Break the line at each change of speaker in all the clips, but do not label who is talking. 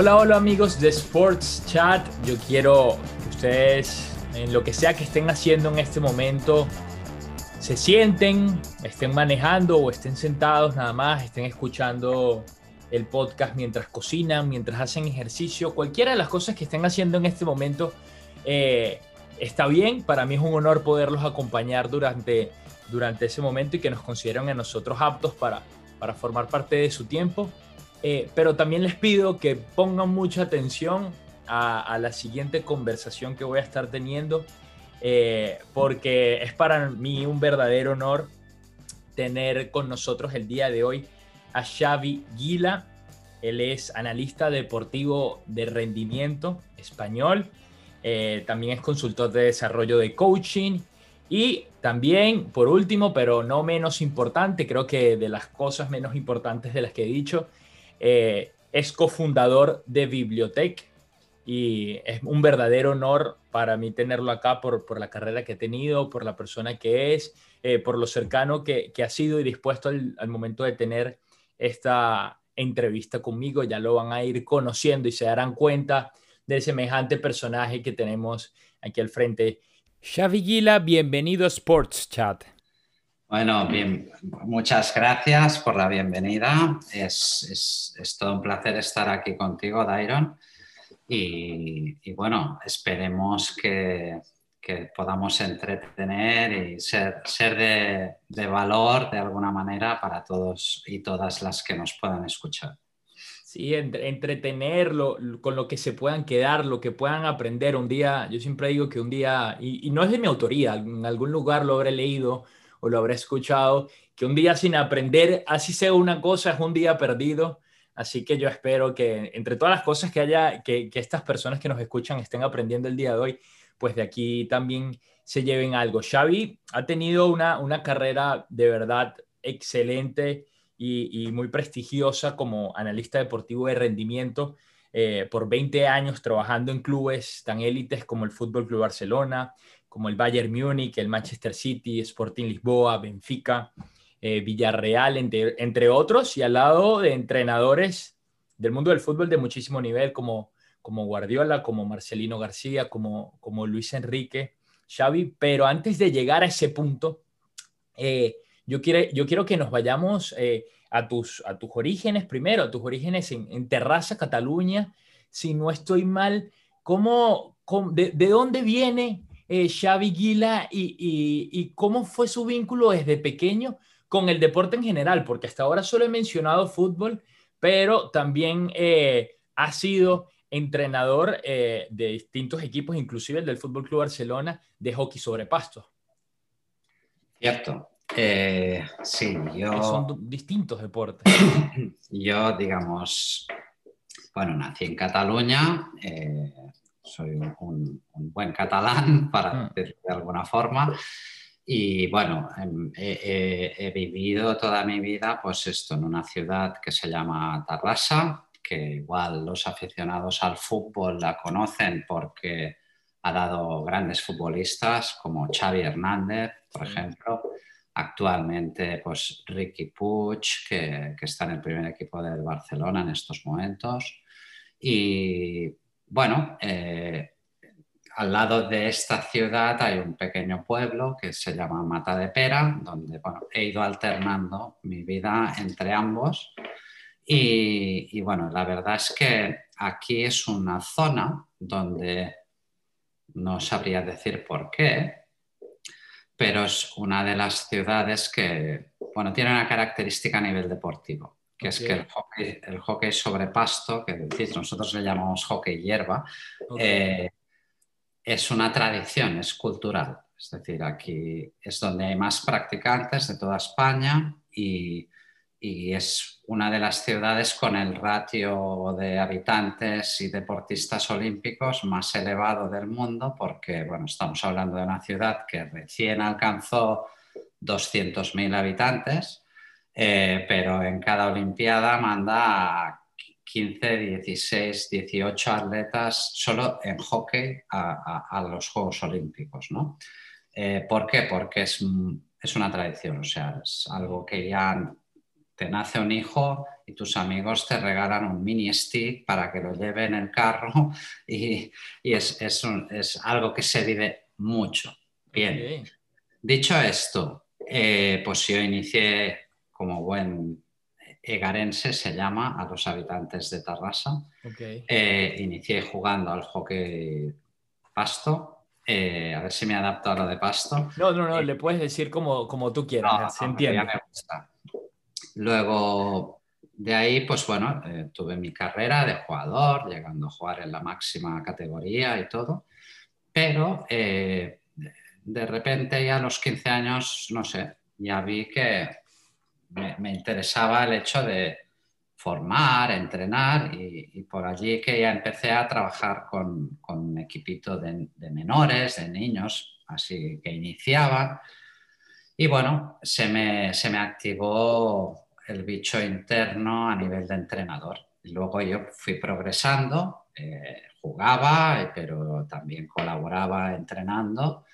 Hola, hola amigos de Sports Chat. Yo quiero que ustedes, en lo que sea que estén haciendo en este momento, se sienten, estén manejando o estén sentados nada más, estén escuchando el podcast mientras cocinan, mientras hacen ejercicio, cualquiera de las cosas que estén haciendo en este momento eh, está bien. Para mí es un honor poderlos acompañar durante, durante ese momento y que nos consideren a nosotros aptos para, para formar parte de su tiempo. Eh, pero también les pido que pongan mucha atención a, la siguiente conversación que voy a estar teniendo, eh, porque es para mí un verdadero honor tener con nosotros el día de hoy a Xavi Gila. Él es analista deportivo de rendimiento español, eh, también es consultor de desarrollo de coaching y también, por último, pero no menos importante, creo que de las cosas menos importantes de las que he dicho, eh, es cofundador de Bibliotech y es un verdadero honor para mí tenerlo acá por, por la carrera que he tenido, por la persona que es, eh, por lo cercano que, que, ha sido y dispuesto al, al, momento de tener esta entrevista conmigo. Ya lo van a ir conociendo y se darán cuenta del semejante personaje que tenemos aquí al frente. Xavi Gila, bienvenido a Sports Chat.
Bueno, bien, muchas gracias por la bienvenida. Es, todo un placer estar aquí contigo, Dairon. Y, bueno, esperemos que, podamos entretener y ser, ser de, valor de alguna manera para todos y todas las que nos puedan escuchar.
Sí, entretenerlo con lo que se puedan quedar, lo que puedan aprender. Un día, yo siempre digo que un día, y, y no es de mi autoría, en algún lugar lo habré leído, o lo habré escuchado, que un día sin aprender, así sea una cosa, es un día perdido. Así que yo espero que entre todas las cosas que haya, que, estas personas que nos escuchan estén aprendiendo el día de hoy, pues de aquí también se lleven algo. Xavi ha tenido una, una carrera de verdad excelente y, muy prestigiosa como analista deportivo de rendimiento. Eh, por 20 años trabajando en clubes tan élites como el Fútbol Club Barcelona, como el Bayern Múnich, el Manchester City, Sporting Lisboa, Benfica, eh, Villarreal, entre, otros, y al lado de entrenadores del mundo del fútbol de muchísimo nivel, como, como Guardiola, como Marcelino García, como, como Luis Enrique, Xavi. Pero antes de llegar a ese punto, eh, yo, quiero, yo quiero que nos vayamos eh, a, tus, a tus orígenes primero, a tus orígenes en, en Terraza, Cataluña. Si no estoy mal, ¿cómo, de, de, dónde viene eh, Xavi Guila y, cómo fue su vínculo desde pequeño con el deporte en general, porque hasta ahora solo he mencionado fútbol, pero también eh, ha sido entrenador eh, de distintos equipos, inclusive el del Fútbol Club Barcelona, de hockey sobre pasto.
Cierto. sí, yo.
son distintos deportes.
Yo, digamos, bueno, nací en Cataluña, soy un, buen catalán, para mm. decirlo de alguna forma. Y bueno, em, he, vivido toda mi vida, pues esto, en una ciudad que se llama Tarrasa, que igual los aficionados al fútbol la conocen porque ha dado grandes futbolistas como Xavi Hernández, por ejemplo. Actualmente, pues Ricky Puig, que, que está en el primer equipo del Barcelona en estos momentos. Y bueno, eh, al lado de esta ciudad hay un pequeño pueblo que se llama Mata de Pera, donde he ido alternando mi vida entre ambos. Y, bueno, la verdad es que aquí es una zona donde no sabría decir por qué, pero es una de las ciudades que, bueno, tiene una característica a nivel deportivo que es que el hockey, sobre pasto, que decís, nosotros le llamamos hockey hierba, eh, es una tradición, es cultural. Es decir, aquí es donde hay más practicantes de toda España y, es una de las ciudades con el ratio de habitantes y deportistas olímpicos más elevado del mundo, porque bueno, estamos hablando de una ciudad que recién alcanzó 200.000 habitantes eh, pero en cada Olimpiada manda 15, 16, 18 atletas solo en hockey a, los Juegos Olímpicos. ¿no? Eh, ¿Por qué? Porque es, es, una tradición, o sea, es algo que ya te nace un hijo y tus amigos te regalan un mini stick para que lo lleve en el carro y, es, es, algo que se vive mucho. Bien, dicho esto, eh, pues yo inicié como buen egarense, se llama, a los habitantes de Tarrasa. Eh, inicié jugando al hockey pasto. Eh, a ver si me adapto a lo de pasto.
No, no, no, le puedes decir como, como tú quieras, se entiende.
Luego, de ahí, pues bueno, tuve mi carrera de jugador, llegando a jugar en la máxima categoría y todo. Pero de repente ya a los 15 años, no sé, ya vi que me, interesaba el hecho de formar, entrenar y, por allí que ya empecé a trabajar con, un equipito de, menores, de niños, así que iniciaba. Y bueno, se me, se me activó el bicho interno a nivel de entrenador. Luego yo fui progresando, eh, jugaba, pero también colaboraba entrenando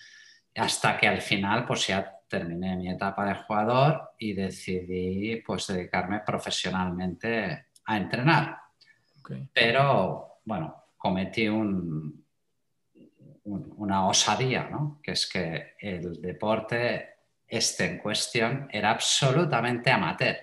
hasta que al final pues ya terminé mi etapa de jugador y decidí pues dedicarme profesionalmente a entrenar. Pero bueno, cometí un, una osadía, ¿no? que es que el deporte este en cuestión era absolutamente amateur.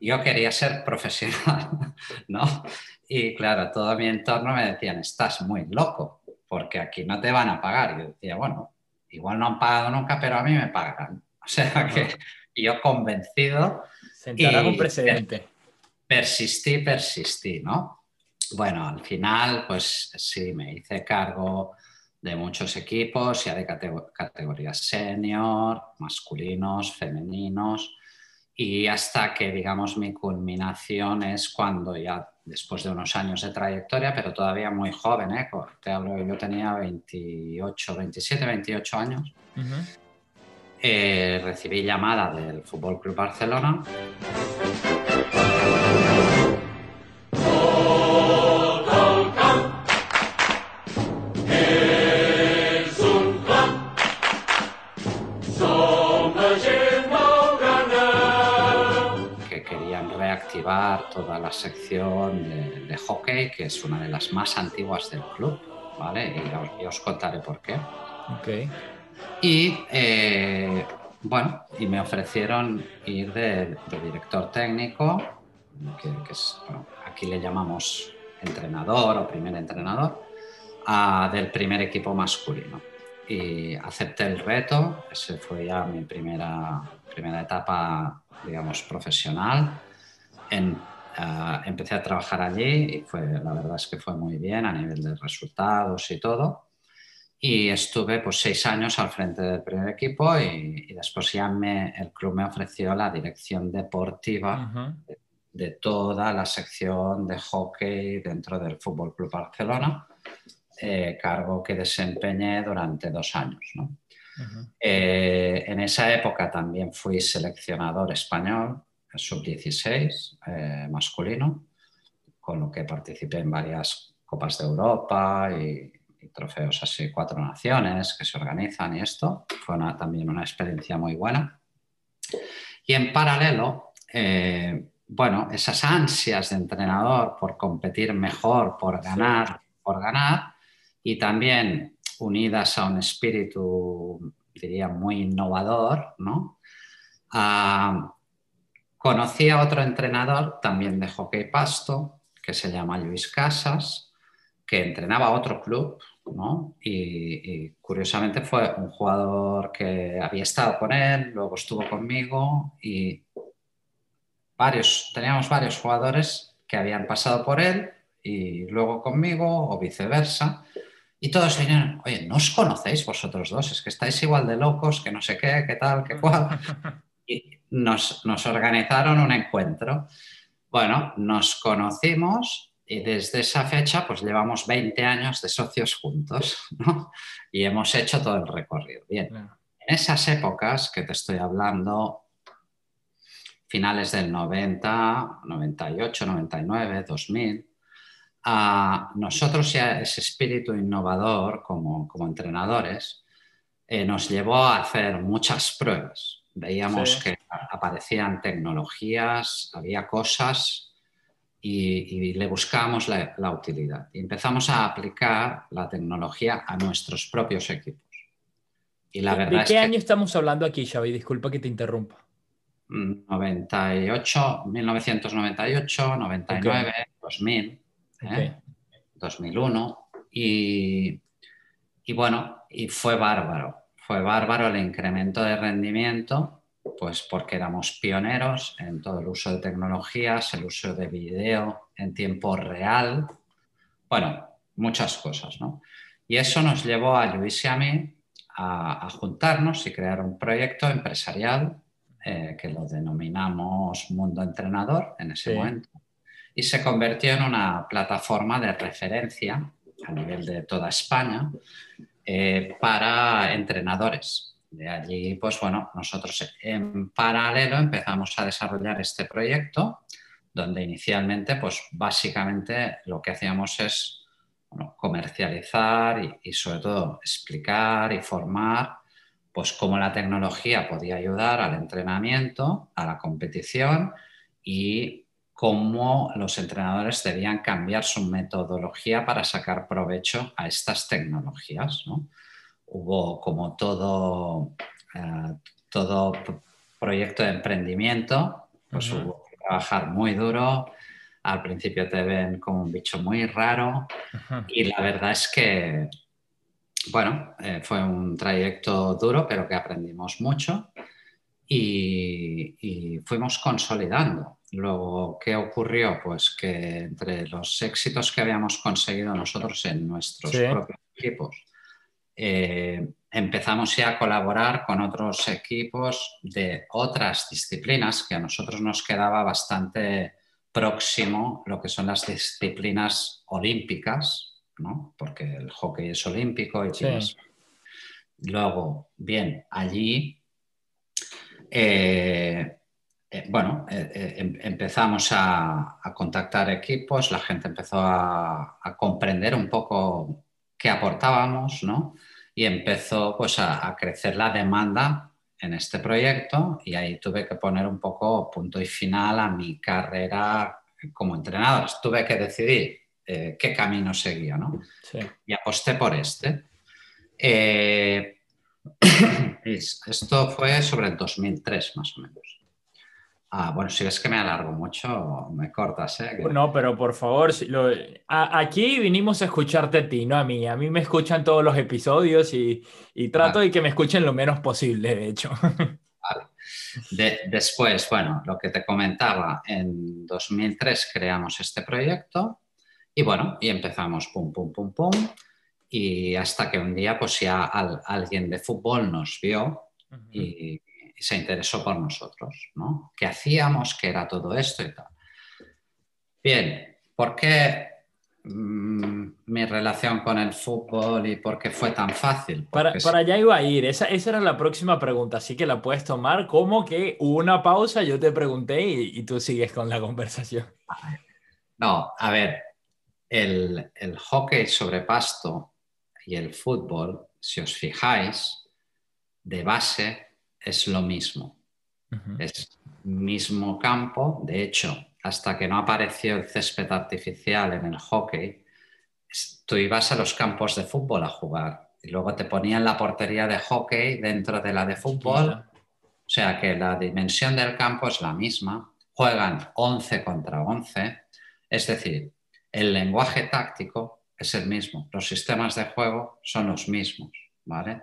Yo quería ser profesional, ¿no? Y claro, todo mi entorno me decían, estás muy loco, porque aquí no te van a pagar. Y yo decía, bueno, igual no han pagado nunca, pero a mí me pagan. O sea que yo convencido.
Sentará un precedente.
Persistí, persistí, ¿no? Bueno, al final, pues sí, me hice cargo de muchos equipos, ya de categorías senior, masculinos, femeninos, y hasta que, digamos, mi culminación es cuando ya después de unos años de trayectoria, pero todavía muy joven, ¿eh? Te hablo, yo tenía 28, 27, 28 años. Eh, recibí llamada del Fútbol Club Barcelona. Toda la sección de, hockey, que es una de las más antiguas del club, ¿vale? Y, os contaré por qué.
Okay.
Y eh, bueno, y me ofrecieron ir de, director técnico, que, es, aquí le llamamos entrenador o primer entrenador, a, del primer equipo masculino. Y acepté el reto, ese fue ya mi primera, primera etapa, digamos, profesional Ah, empecé a trabajar allí y fue, la verdad es que fue muy bien a nivel de resultados y todo. Y estuve pues seis años al frente del primer equipo y, después ya me, el club me ofreció la dirección deportiva de, toda la sección de hockey dentro del Fútbol Club Barcelona, eh, cargo que desempeñé durante dos años. Eh, en esa época también fui seleccionador español sub-16 eh, masculino, con lo que participé en varias Copas de Europa y, trofeos así, cuatro naciones que se organizan y esto. Fue también una experiencia muy buena. Y en paralelo, eh, bueno, esas ansias de entrenador por competir mejor, por ganar, por ganar, y también unidas a un espíritu, diría, muy innovador, ¿no? Conocí a otro entrenador también de hockey pasto, que se llama Luis Casas, que entrenaba a otro club, ¿no? y, curiosamente fue un jugador que había estado con él, luego estuvo conmigo y varios, teníamos varios jugadores que habían pasado por él y luego conmigo o viceversa. Y todos dijeron, oye, ¿no os conocéis vosotros dos? Es que estáis igual de locos, que no sé qué, qué tal, qué cual. Y, nos, organizaron un encuentro. Bueno, nos conocimos y desde esa fecha pues llevamos 20 años de socios juntos ¿no? y hemos hecho todo el recorrido. Bien, en esas épocas que te estoy hablando, finales del 90, 98, 99, 2000, a nosotros ya ese espíritu innovador como, como entrenadores eh, nos llevó a hacer muchas pruebas Veíamos que aparecían tecnologías, había cosas y, le buscábamos la, utilidad. Y empezamos a aplicar la tecnología a nuestros propios equipos.
Y la verdad ¿De qué año estamos hablando aquí, Xavi? Disculpa que te interrumpa.
98, 1998, 99, 2000, 2001 y, y bueno, y fue bárbaro. Fue bárbaro el incremento de rendimiento, pues porque éramos pioneros en todo el uso de tecnologías, el uso de video en tiempo real, bueno, muchas cosas, ¿no? Y eso nos llevó a Luis y a mí a, juntarnos y crear un proyecto empresarial eh, que lo denominamos Mundo Entrenador en ese momento y se convirtió en una plataforma de referencia a nivel de toda España eh, para entrenadores. De allí, pues bueno, nosotros en paralelo empezamos a desarrollar este proyecto, donde inicialmente, pues básicamente lo que hacíamos es comercializar y, sobre todo explicar y formar pues cómo la tecnología podía ayudar al entrenamiento, a la competición y cómo los entrenadores debían cambiar su metodología para sacar provecho a estas tecnologías. Hubo como todo, eh, todo proyecto de emprendimiento, pues hubo que trabajar muy duro. Al principio te ven como un bicho muy raro y la verdad es que, bueno, eh, fue un trayecto duro, pero que aprendimos mucho y fuimos consolidando. Luego, ¿qué ocurrió? Pues que entre los éxitos que habíamos conseguido nosotros en nuestros propios equipos, eh, empezamos ya a colaborar con otros equipos de otras disciplinas que a nosotros nos quedaba bastante próximo lo que son las disciplinas olímpicas, ¿no? porque el hockey es olímpico y Luego, bien, allí eh, eh, bueno, eh, em, empezamos a, contactar equipos, la gente empezó a, comprender un poco qué aportábamos, ¿no? Y empezó pues a, crecer la demanda en este proyecto y ahí tuve que poner un poco punto y final a mi carrera como entrenador. Tuve que decidir qué camino seguía, ¿no? Y aposté por este. esto fue sobre el 2003 más o menos. Ah, bueno, si ves que me alargo mucho, me cortas, ¿eh?
No, pero por favor, aquí vinimos a escucharte a ti, no a mí. A mí me escuchan todos los episodios y, trato de que me escuchen lo menos posible, de hecho.
Vale. después, bueno, lo que te comentaba, en 2003 creamos este proyecto y bueno, y empezamos pum, pum, pum, pum. Y hasta que un día, pues ya alguien de fútbol nos vio y se interesó por nosotros, ¿no? ¿Qué hacíamos? ¿Qué era todo esto y tal? Bien, ¿por qué mm, mi relación con el fútbol y por qué fue tan fácil?
Para, para, allá iba a ir, esa, esa, era la próxima pregunta, así que la puedes tomar como que hubo una pausa, yo te pregunté y, tú sigues con la conversación.
No, a ver, el, el hockey sobre pasto y el fútbol, si os fijáis, de base es lo mismo. Es mismo campo. De hecho, hasta que no apareció el césped artificial en el hockey, tú ibas a los campos de fútbol a jugar y luego te ponían la portería de hockey dentro de la de fútbol. O sea que la dimensión del campo es la misma. Juegan 11 contra 11. Es decir, el lenguaje táctico es el mismo. Los sistemas de juego son los mismos. ¿vale?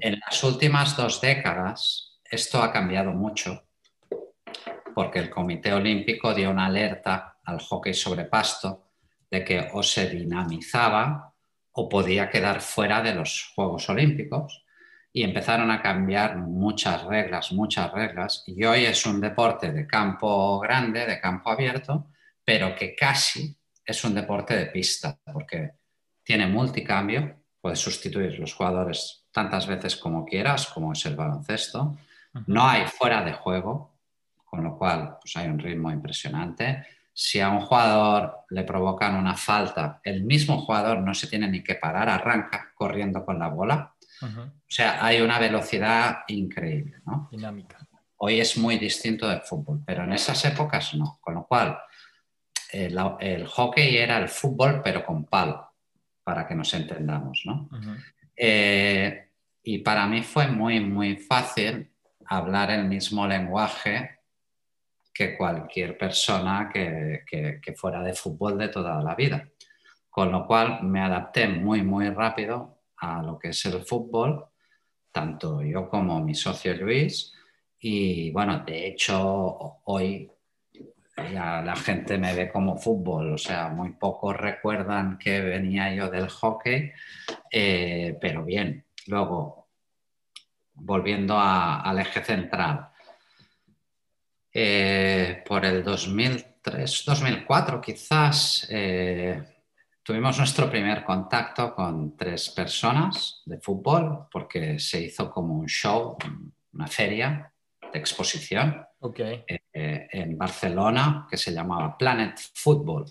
En las últimas dos décadas esto ha cambiado mucho porque el Comité Olímpico dio una alerta al hockey sobre pasto de que o se dinamizaba o podía quedar fuera de los Juegos Olímpicos y empezaron a cambiar muchas reglas, muchas reglas. Y hoy es un deporte de campo grande, de campo abierto, pero que casi es un deporte de pista, porque tiene multicambio, puedes sustituir los jugadores tantas veces como quieras, como es el baloncesto. No hay fuera de juego, con lo cual pues hay un ritmo impresionante. Si a un jugador le provocan una falta, el mismo jugador no se tiene ni que parar, arranca corriendo con la bola. O sea, hay una velocidad increíble, ¿no?
Dinámica.
Hoy es muy distinto del fútbol, pero en esas épocas no. Con lo cual, el, hockey era el fútbol, pero con palo, para que nos entendamos, ¿no? Eh, y para mí fue muy, muy fácil hablar el mismo lenguaje que cualquier persona que, que, fuera de fútbol de toda la vida. Con lo cual me adapté muy, muy rápido a lo que es el fútbol, tanto yo como mi socio Luis. Y bueno, de hecho, hoy ya la gente me ve como fútbol, o sea, muy pocos recuerdan que venía yo del hockey, eh, pero bien, luego, volviendo al eje central, eh, por el 2003, 2004 quizás, eh, tuvimos nuestro primer contacto con tres personas de fútbol, porque se hizo como un show, una feria de exposición eh, en Barcelona que se llamaba Planet Football.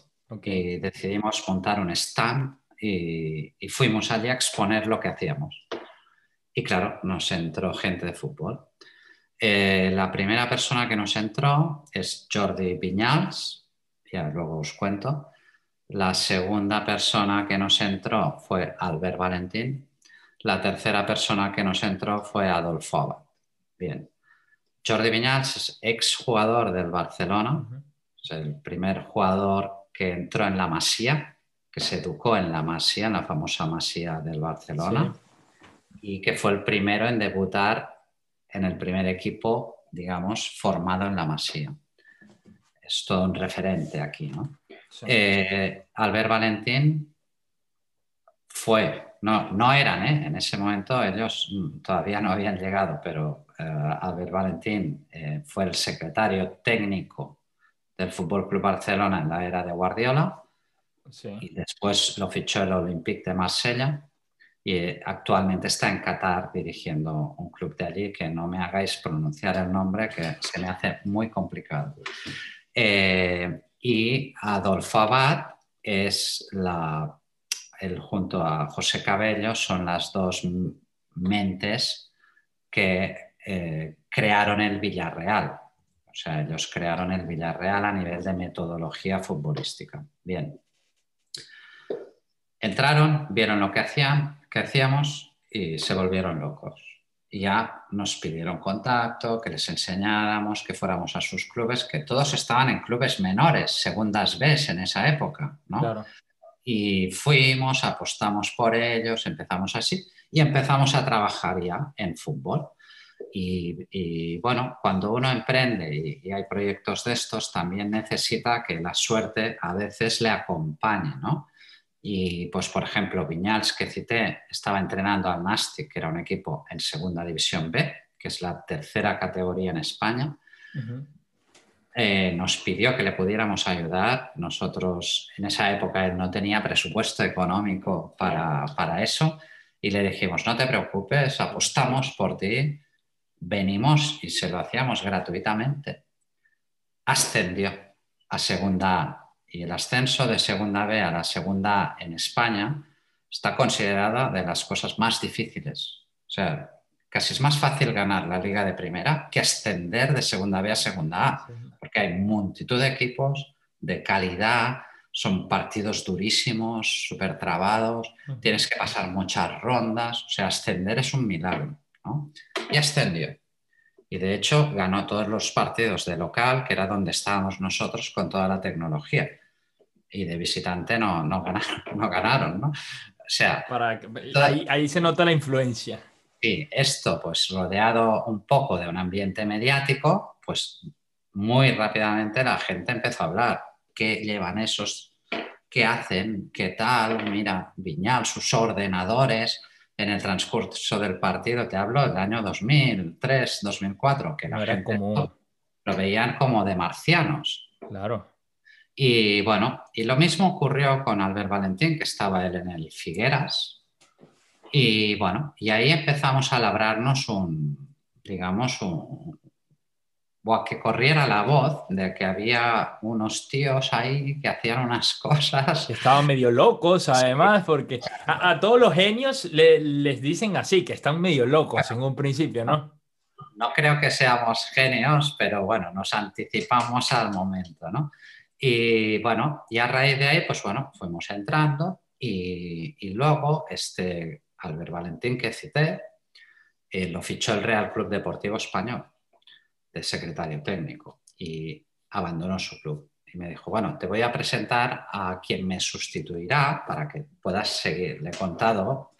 Y decidimos montar un stand y, fuimos allí a exponer lo que hacíamos. Y claro, nos entró gente de fútbol. Eh, la primera persona que nos entró es Jordi Viñals, ya luego os cuento. La segunda persona que nos entró fue Albert Valentín. La tercera persona que nos entró fue Adolfo Abad. Bien, Jordi Viñals es exjugador del Barcelona, es el primer jugador que entró en la Masía, que se educó en la Masía, en la famosa Masía del Barcelona, y que fue el primero en debutar en el primer equipo, digamos, formado en la Masía. Es todo un referente aquí, ¿no? Eh, Albert Valentín fue, no, no eran, ¿eh? en ese momento ellos todavía no habían llegado, pero eh, Albert Valentín fue el secretario técnico del Fútbol Club Barcelona en la era de Guardiola y después lo fichó el Olympique de Marsella y eh, actualmente está en Qatar dirigiendo un club de allí que no me hagáis pronunciar el nombre que se me hace muy complicado. y Adolfo Abad es la, junto a José Cabello son las dos mentes que eh, crearon el Villarreal. O sea, ellos crearon el Villarreal a nivel de metodología futbolística. Bien. Entraron, vieron lo que, hacían, que hacíamos y se volvieron locos. Y ya nos pidieron contacto, que les enseñáramos, que fuéramos a sus clubes, que todos estaban en clubes menores, segundas B en esa época, ¿no? Y fuimos, apostamos por ellos, empezamos así y empezamos a trabajar ya en fútbol. Y, bueno, cuando uno emprende y, hay proyectos de estos, también necesita que la suerte a veces le acompañe, ¿no? Y pues, por ejemplo, Viñals, que cité, estaba entrenando al Nastic, que era un equipo en Segunda División B, que es la tercera categoría en España. Eh, nos pidió que le pudiéramos ayudar. Nosotros en esa época él no tenía presupuesto económico para, para eso y le dijimos, no te preocupes, apostamos por ti, venimos y se lo hacíamos gratuitamente. Ascendió a segunda y el ascenso de segunda B a la segunda A en España está considerada de las cosas más difíciles. O sea, casi es más fácil ganar la liga de primera que ascender de segunda B a segunda A, porque hay multitud de equipos de calidad, son partidos durísimos, súper trabados, tienes que pasar muchas rondas, o sea, ascender es un milagro. Y ascendió. Y de hecho ganó todos los partidos de local, que era donde estábamos nosotros con toda la tecnología. Y de visitante no, no ganaron, no ganaron, ¿no? O sea...
ahí, se nota la influencia.
Sí, esto pues rodeado un poco de un ambiente mediático, pues muy rápidamente la gente empezó a hablar. ¿Qué llevan esos? ¿Qué hacen? ¿Qué tal? Mira, Viñal, sus ordenadores en el transcurso del partido, te hablo del año 2003, 2004, que la gente como... lo veían como de marcianos.
Claro.
Y bueno, y lo mismo ocurrió con Albert Valentín, que estaba él en el Figueras. Y bueno, y ahí empezamos a labrarnos un, digamos, o que corriera la voz de que había unos tíos ahí que hacían unas cosas.
Estaban medio locos, además, porque a, todos los genios les dicen así, que están medio locos en un principio, ¿no?
No creo que seamos genios, pero bueno, nos anticipamos al momento, ¿no? Y bueno, y a raíz de ahí, pues bueno, fuimos entrando y, y luego este Albert Valentín que cité, eh, lo fichó el Real Club Deportivo Español de secretario técnico y abandonó su club. Y me dijo, bueno, te voy a presentar a quien me sustituirá para que puedas seguir. Le he contado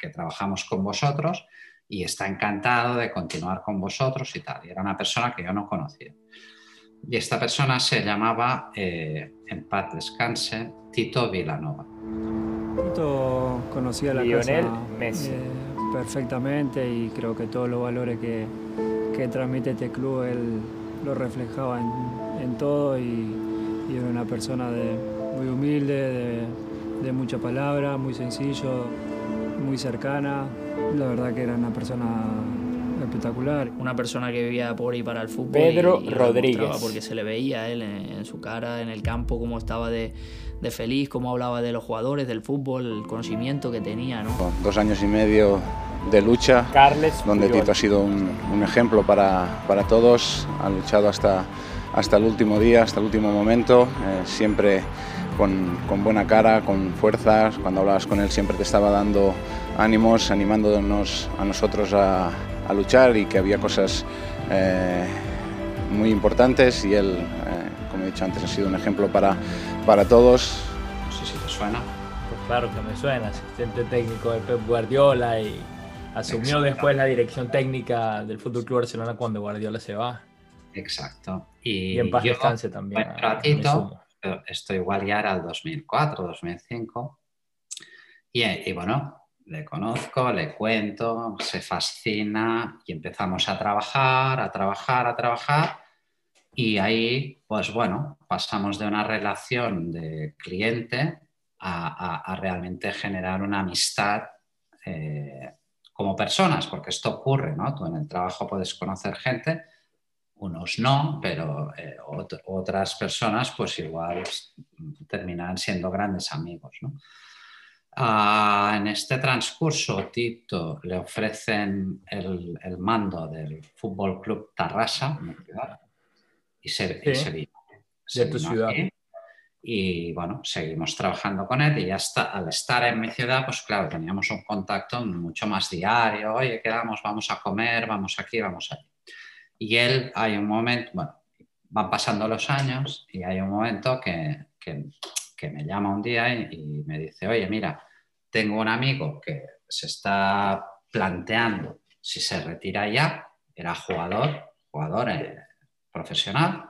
que, trabajamos con vosotros y está encantado de continuar con vosotros y tal. Y era una persona que yo no conocía. Y esta persona se llamaba, eh, en paz descanse, Tito Vilanova.
Tito conocía la Lionel Messi. Eh, perfectamente y creo que todos los valores que, que transmite este club, él lo reflejaba en, todo y, era una persona de, muy humilde, de, mucha palabra, muy sencillo, muy cercana. La verdad que era una persona espectacular.
Una persona que vivía por y para el fútbol.
Pedro Rodríguez.
Porque se le veía a él en, su cara, en el campo, cómo estaba de, feliz, cómo hablaba de los jugadores, del fútbol, el conocimiento que tenía. ¿no?
Dos años y medio de lucha, donde Tito ha sido un, ejemplo para, todos, ha luchado hasta, hasta el último día, hasta el último momento, eh, siempre con, buena cara, con fuerzas, cuando hablabas con él siempre te estaba dando ánimos, animándonos a nosotros a, luchar y que había cosas eh, muy importantes y él, eh, como he dicho antes, ha sido un ejemplo para, para todos.
No sé si te suena.
Pues claro que me suena, asistente técnico de Pep Guardiola y Asumió después la dirección técnica del Fútbol Club Barcelona cuando Guardiola se va.
Exacto.
Y, en paz descanse también.
Un ratito, esto igual ya era el 2004, 2005. Y, y bueno, le conozco, le cuento, se fascina y empezamos a trabajar, a trabajar, a trabajar. Y ahí, pues bueno, pasamos de una relación de cliente a, realmente generar una amistad eh, como personas, porque esto ocurre, ¿no? Tú en el trabajo puedes conocer gente, unos no, pero eh, otras personas pues igual terminan siendo grandes amigos, ¿no? Ah, en este transcurso, Tito le ofrecen el, mando del Fútbol Club Tarrasa, y se, y se vino,
de tu ciudad.
y bueno, seguimos trabajando con él y ya está, al estar en mi ciudad, pues claro, teníamos un contacto mucho más diario, oye, quedamos, vamos a comer, vamos aquí, vamos allí. Y él, hay un momento, bueno, van pasando los años y hay un momento que, que, me llama un día y, me dice, oye, mira, tengo un amigo que se está planteando si se retira ya, era jugador, jugador eh, profesional,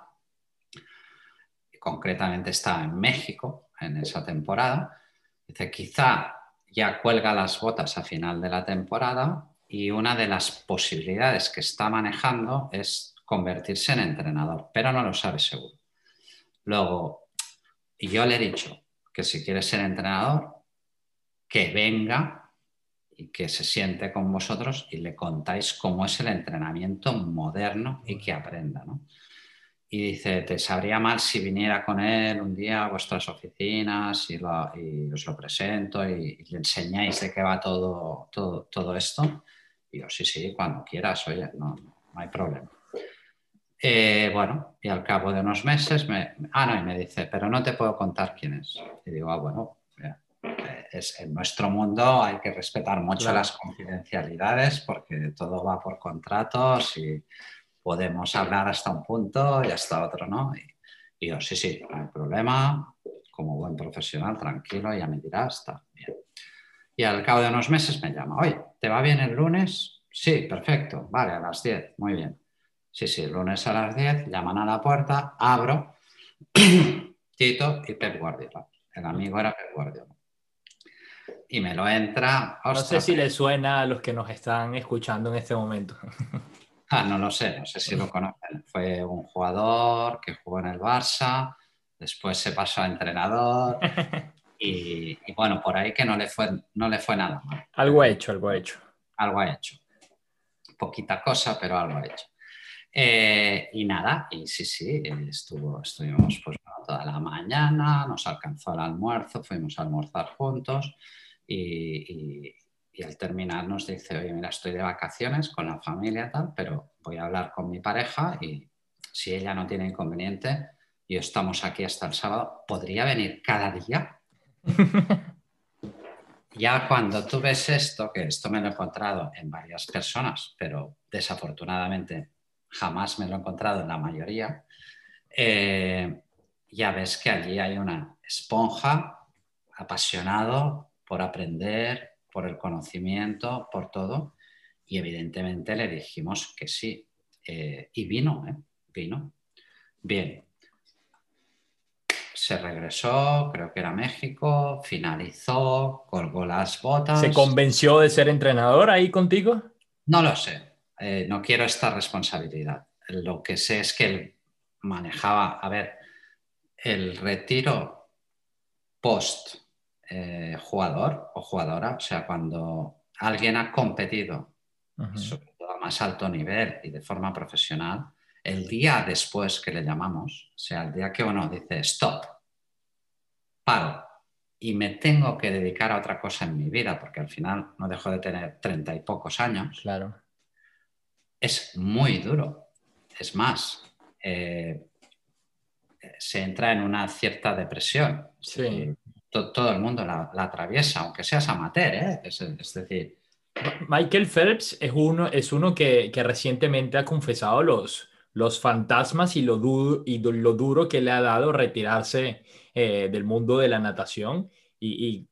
concretamente estaba en México en esa temporada. Dice, quizá ya cuelga las botas a final de la temporada y una de las posibilidades que está manejando es convertirse en entrenador, pero no lo sabe seguro. Luego, yo le he dicho que si quiere ser entrenador, que venga y que se siente con vosotros y le contáis cómo es el entrenamiento moderno y que aprenda. ¿no? y dice, te sabría mal si viniera con él un día a vuestras oficinas y, os lo presento y, le enseñáis de qué va todo, todo, todo esto. Y yo, sí, sí, cuando quieras, oye, no, no hay problema. Eh, bueno, y al cabo de unos meses, me, ah, no, y me dice, pero no te puedo contar quién es. Y digo, ah, bueno, es, en nuestro mundo hay que respetar mucho las confidencialidades porque todo va por contratos y podemos hablar hasta un punto y hasta otro, ¿no? Y, yo, sí, sí, no hay problema, como buen profesional, tranquilo, ya me dirás, está bien. Y al cabo de unos meses me llama, oye, ¿te va bien el lunes? Sí, perfecto, vale, a las 10, muy bien. Sí, sí, lunes a las 10, llaman a la puerta, abro, Tito y Pep Guardiola. El amigo era Pep Guardiola. Y me lo entra.
no sé si le suena a los que nos están escuchando en este momento.
Ah, no lo sé, no sé si lo conocen. Fue un jugador que jugó en el Barça, después se pasó a entrenador y, bueno, por ahí que no le fue, no le fue nada mal.
Algo ha hecho, algo ha hecho.
Algo ha hecho. Poquita cosa, pero algo ha hecho. Eh, y nada, y sí, sí, estuvo, estuvimos pues, toda la mañana, nos alcanzó el almuerzo, fuimos a almorzar juntos y, y, al terminar nos dice, oye, mira, estoy de vacaciones con la familia tal, pero voy a hablar con mi pareja y si ella no tiene inconveniente y estamos aquí hasta el sábado, ¿podría venir cada día? ya cuando tú ves esto, que esto me lo he encontrado en varias personas, pero desafortunadamente jamás me lo he encontrado en la mayoría, eh, ya ves que allí hay una esponja apasionado por aprender, por el conocimiento, por todo, y evidentemente le dijimos que sí. Eh, y vino, ¿eh? Vino. Bien. Se regresó, creo que era México, finalizó, colgó las botas.
¿Se convenció de ser entrenador ahí contigo?
No lo sé. Eh, no quiero esta responsabilidad. Lo que sé es que él manejaba, a ver, el retiro post eh, jugador o jugadora, o sea, cuando alguien ha competido, sobre todo a más alto nivel y de forma profesional, el día después que le llamamos, o sea, el día que uno dice stop, paro y me tengo que dedicar a otra cosa en mi vida, porque al final no dejo de tener treinta y pocos años.
Claro
es muy duro. Es más, eh, se entra en una cierta depresión. todo, el mundo la, atraviesa, aunque seas amateur. ¿eh? Es, decir...
Michael Phelps es uno, es uno que, recientemente ha confesado los, los fantasmas y lo, duro, y lo duro que le ha dado retirarse eh, del mundo de la natación y,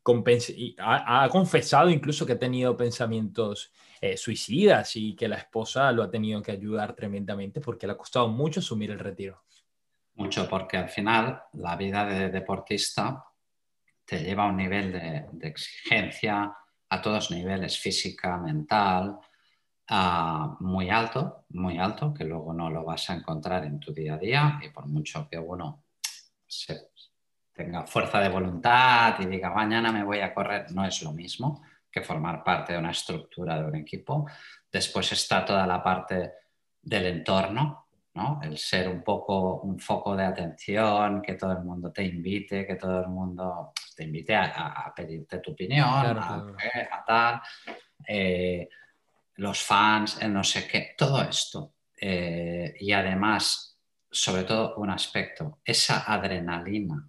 ha, confesado incluso que ha tenido pensamientos eh, suicidas y que la esposa lo ha tenido que ayudar tremendamente porque le ha costado mucho asumir el retiro.
Mucho, porque al final la vida de deportista te lleva a un nivel de, exigencia a todos niveles, física, mental, muy alto, muy alto, que luego no lo vas a encontrar en tu día a día y por mucho que uno tenga fuerza de voluntad y diga mañana me voy a correr, no es lo mismo que formar parte de una estructura de un equipo. Después está toda la parte del entorno, ¿no? el ser un poco un foco de atención, que todo el mundo te invite, que todo el mundo te invite a, pedirte tu opinión, a, tal, eh, los fans, el no sé qué, todo esto. Eh, y además, sobre todo un aspecto, esa adrenalina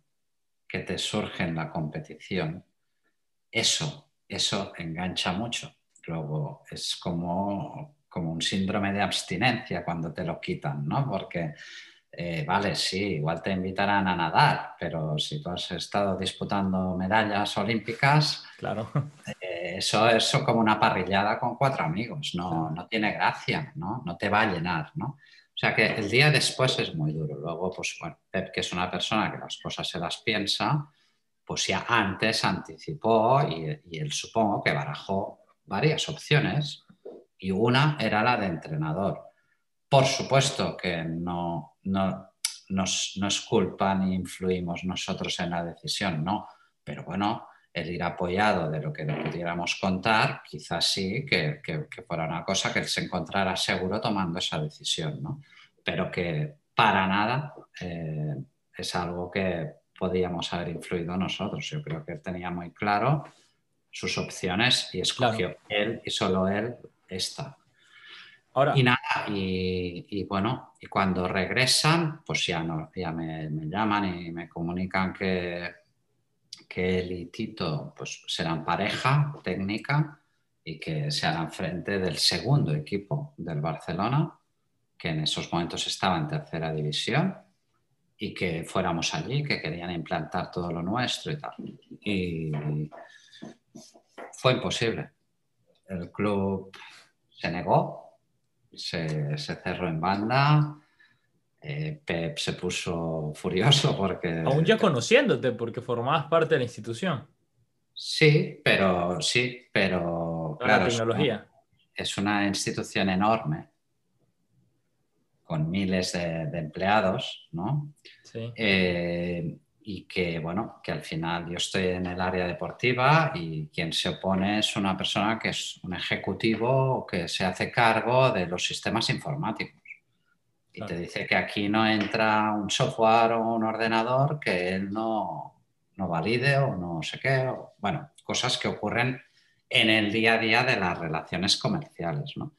que te surge en la competición, eso, eso engancha mucho. Luego es como, como un síndrome de abstinencia cuando te lo quitan, ¿no? Porque, eh, vale, sí, igual te invitarán a nadar, pero si tú has estado disputando medallas olímpicas,
claro.
Eh, eso es como una parrillada con cuatro amigos, no, no tiene gracia, ¿no? No te va a llenar, ¿no? O sea que el día después es muy duro. Luego, pues bueno, Pep, que es una persona que las cosas se las piensa, pues ya antes anticipó y, él supongo que barajó varias opciones y una era la de entrenador. Por supuesto que no, no, nos, no es culpa ni influimos nosotros en la decisión, no, pero bueno, el ir apoyado de lo que le pudiéramos contar, quizás sí que, fuera una cosa que él se encontrara seguro tomando esa decisión, ¿no? Pero que para nada eh, es algo que podíamos haber influido nosotros. Yo creo que él tenía muy claro sus opciones y escogió él y solo él esta. Ahora, y nada, y, bueno, y cuando regresan, pues ya, no, ya me llaman y me comunican que que él y Tito pues, serán pareja técnica y que se harán frente del segundo equipo del Barcelona, que en esos momentos estaba en tercera división, y que fuéramos allí, que querían implantar todo lo nuestro y tal. Y fue imposible. El club se negó, se, se cerró en banda, eh, Pep se puso furioso porque...
Aún ya conociéndote, porque formabas parte de la institución.
Sí, pero sí, pero...
Claro, tecnología.
Es una, institución enorme, con miles de, empleados, ¿no?
Sí.
Eh, y que, bueno, que al final yo estoy en el área deportiva y quien se opone es una persona que es un ejecutivo que se hace cargo de los sistemas informáticos Y te dice que aquí no entra un software o un ordenador que él no, no valide o no sé qué. bueno, cosas que ocurren en el día a día de las relaciones comerciales, ¿no?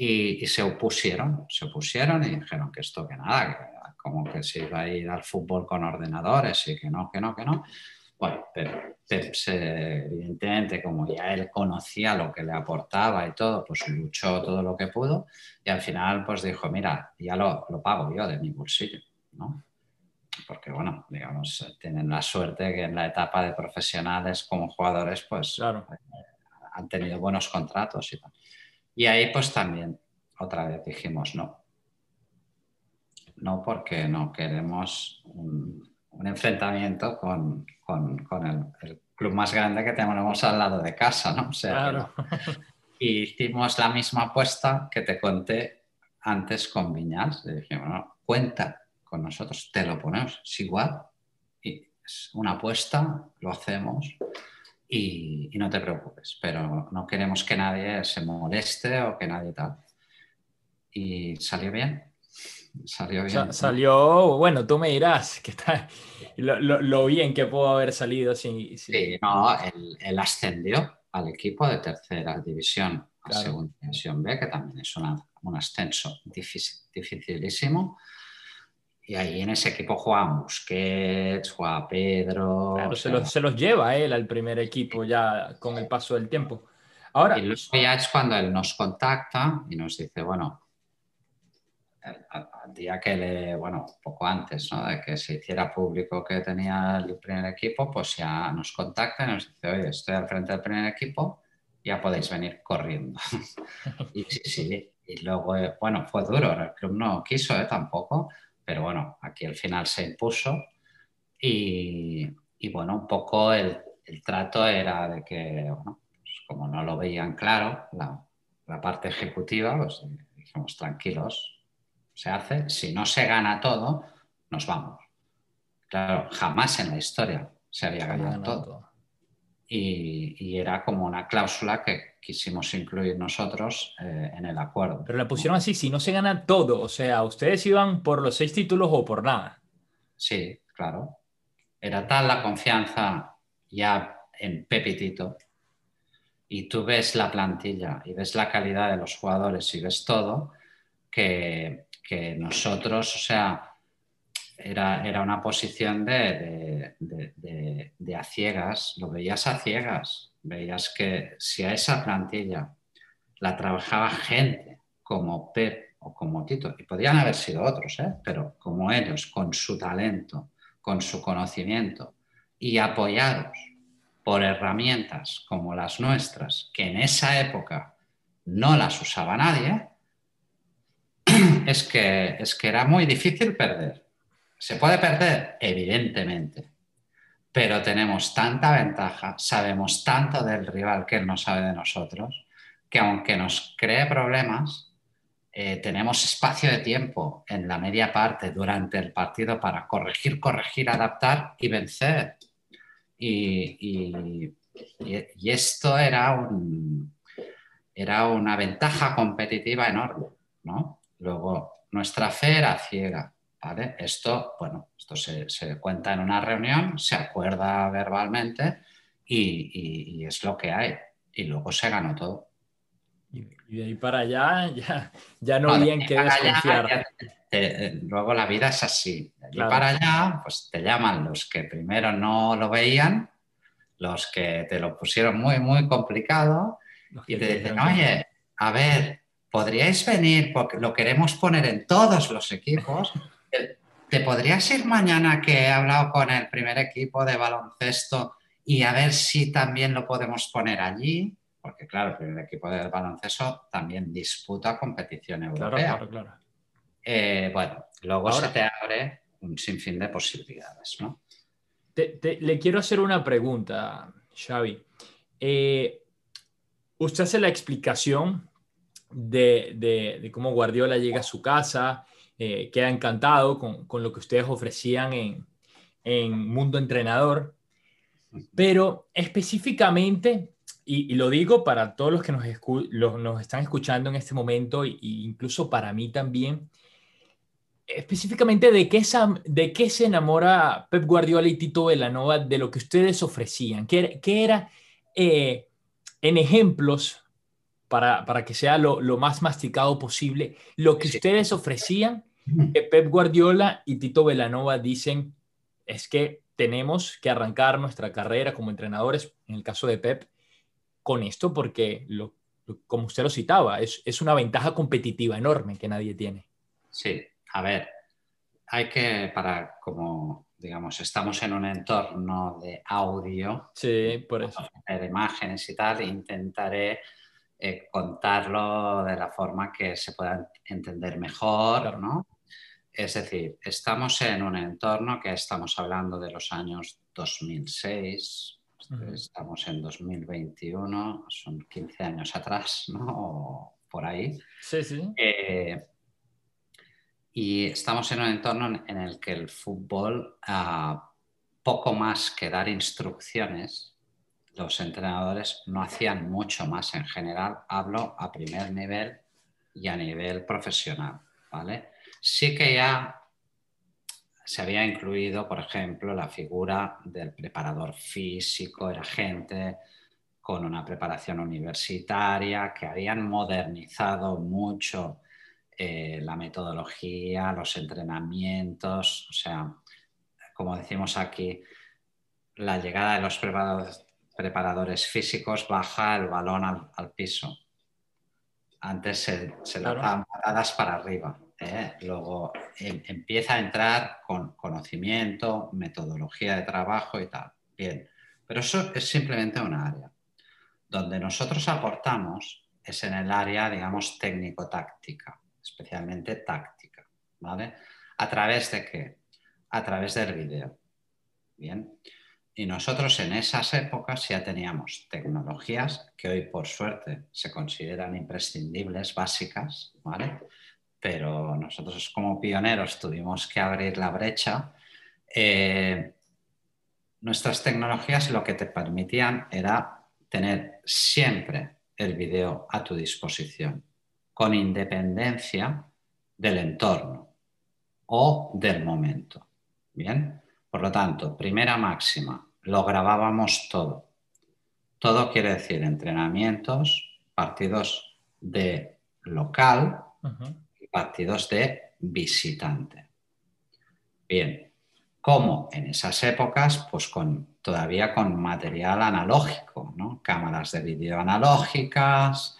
Y, se opusieron, se opusieron y dijeron que esto que nada, como que se iba a ir al fútbol con ordenadores y que no, que no, que no. Bueno, pero evidentemente, como ya él conocía lo que le aportaba y todo, pues luchó todo lo que pudo y al final pues dijo, mira, ya lo, lo pago yo de mi bolsillo, ¿no? Porque bueno, digamos, tienen la suerte que en la etapa de profesionales como jugadores, pues claro. han tenido buenos contratos y tal. Y ahí pues también otra vez dijimos no. No porque no queremos un, enfrentamiento con, el, club más grande que tenemos al lado de casa, ¿no? O sea, Y hicimos la misma apuesta que te conté antes con Viñas. Le dijimos, no, cuenta con nosotros, te lo ponemos, es igual. Y es una apuesta, lo hacemos y, no te preocupes, pero no queremos que nadie se moleste o que nadie tal. Y salió bien. Salió bien.
salió, bueno, tú me dirás que está, lo, bien que pudo haber salido. Sí,
sí. no, él, ascendió al equipo de tercera división a segunda división B, que también es un ascenso dificilísimo y ahí en ese equipo juega Busquets, juega Pedro.
Claro, se, los, se, los, lleva él al primer equipo ya con el paso del tiempo. Ahora,
y luego ya es cuando él nos contacta y nos dice, bueno, al día que le, bueno, poco antes ¿no? de que se hiciera público que tenía el primer equipo, pues ya nos contacta y nos dice, oye, estoy al frente del primer equipo, ya podéis venir corriendo. y sí, sí. Y luego, eh, bueno, fue duro, el club no quiso ¿eh? tampoco, pero bueno, aquí al final se impuso y, bueno, un poco el, trato era de que, bueno, pues como no lo veían claro, la, parte ejecutiva, pues dijimos, tranquilos, se hace, si no se gana todo, nos vamos. Claro, jamás en la historia se había ganado, todo. Y, era como una cláusula que quisimos incluir nosotros eh, en el acuerdo.
Pero la pusieron así, si no se gana todo, o sea, ustedes iban por los seis títulos o por nada.
Sí, claro. Era tal la confianza ya en Pepitito y tú ves la plantilla y ves la calidad de los jugadores y ves todo, que, nosotros, o sea, era, era una posición de, de, a ciegas, lo veías a ciegas veías que si a esa plantilla la trabajaba gente como Pep o como Tito, y podrían haber sido otros, ¿eh? pero como ellos, con su talento, con su conocimiento y apoyados por herramientas como las nuestras, que en esa época no las usaba nadie, es que, es que era muy difícil perder. ¿Se puede perder? Evidentemente pero tenemos tanta ventaja, sabemos tanto del rival que él no sabe de nosotros, que aunque nos cree problemas, eh, tenemos espacio de tiempo en la media parte durante el partido para corregir, corregir, adaptar y vencer. Y, esto era, era una ventaja competitiva enorme. ¿no? Luego, nuestra fe era ciega esto, bueno, esto se, cuenta en una reunión, se acuerda verbalmente y, es lo que hay. Y luego se ganó todo.
Y, de ahí para allá ya, ya no, había en qué desconfiar.
luego la vida es así. De allí para allá, pues te llaman los que primero no lo veían, los que te lo pusieron muy, muy complicado y te dicen, oye, a ver, podríais venir porque lo queremos poner en todos los equipos ¿Te podrías ir mañana que he hablado con el primer equipo de baloncesto y a ver si también lo podemos poner allí? Porque claro, el primer equipo de baloncesto también disputa competición europea. Claro, claro, eh, bueno, luego se te abre un sinfín de posibilidades, ¿no?
le quiero hacer una pregunta, Xavi. Eh, usted hace la explicación de, de, cómo Guardiola llega a su casa, eh, queda encantado con, lo que ustedes ofrecían en, Mundo Entrenador, pero específicamente, y, lo digo para todos los que nos, nos están escuchando en este momento, e incluso para mí también, específicamente de qué, de qué se enamora Pep Guardiola y Tito Velanova de lo que ustedes ofrecían. ¿Qué, qué era eh, en ejemplos, para, para que sea lo, lo, más masticado posible, lo que ustedes ofrecían, que Pep Guardiola y Tito Velanova dicen es que tenemos que arrancar nuestra carrera como entrenadores, en el caso de Pep, con esto porque, lo, como usted lo citaba, es, es una ventaja competitiva enorme que nadie tiene.
Sí, a ver, hay que, para como, digamos, estamos en un entorno de audio,
sí, por eso.
de imágenes y tal, intentaré eh, contarlo de la forma que se pueda entender mejor, ¿no? Es decir, estamos en un entorno que estamos hablando de los años 2006, estamos en 2021, son 15 años atrás, ¿no? O por ahí.
Sí, sí.
Eh, y estamos en un entorno en el que el fútbol, ah, poco más que dar instrucciones, los entrenadores no hacían mucho más en general, hablo a primer nivel y a nivel profesional, ¿vale? Sí que ya se había incluido, por ejemplo, la figura del preparador físico, era gente con una preparación universitaria, que habían modernizado mucho eh, la metodología, los entrenamientos, o sea, como decimos aquí, la llegada de los preparadores, físicos baja el balón al, piso. Antes se, se lanzaban patadas para arriba. ¿Eh? Luego em, empieza a entrar con conocimiento, metodología de trabajo y tal. Bien, pero eso es simplemente un área. Donde nosotros aportamos es en el área, digamos, técnico-táctica especialmente táctica, ¿vale? ¿A través de qué? A través del vídeo. Bien. Y nosotros en esas épocas ya teníamos tecnologías que hoy por suerte se consideran imprescindibles, básicas, ¿vale? Pero nosotros como pioneros tuvimos que abrir la brecha. Eh, nuestras tecnologías lo que te permitían era tener siempre el vídeo a tu disposición con independencia del entorno o del momento. Bien, por lo tanto, primera máxima, lo grabábamos todo. Todo quiere decir entrenamientos, partidos de local partidos de visitante. Bien, ¿cómo? En esas épocas, pues con, todavía con material analógico, ¿no? Cámaras de vídeo analógicas,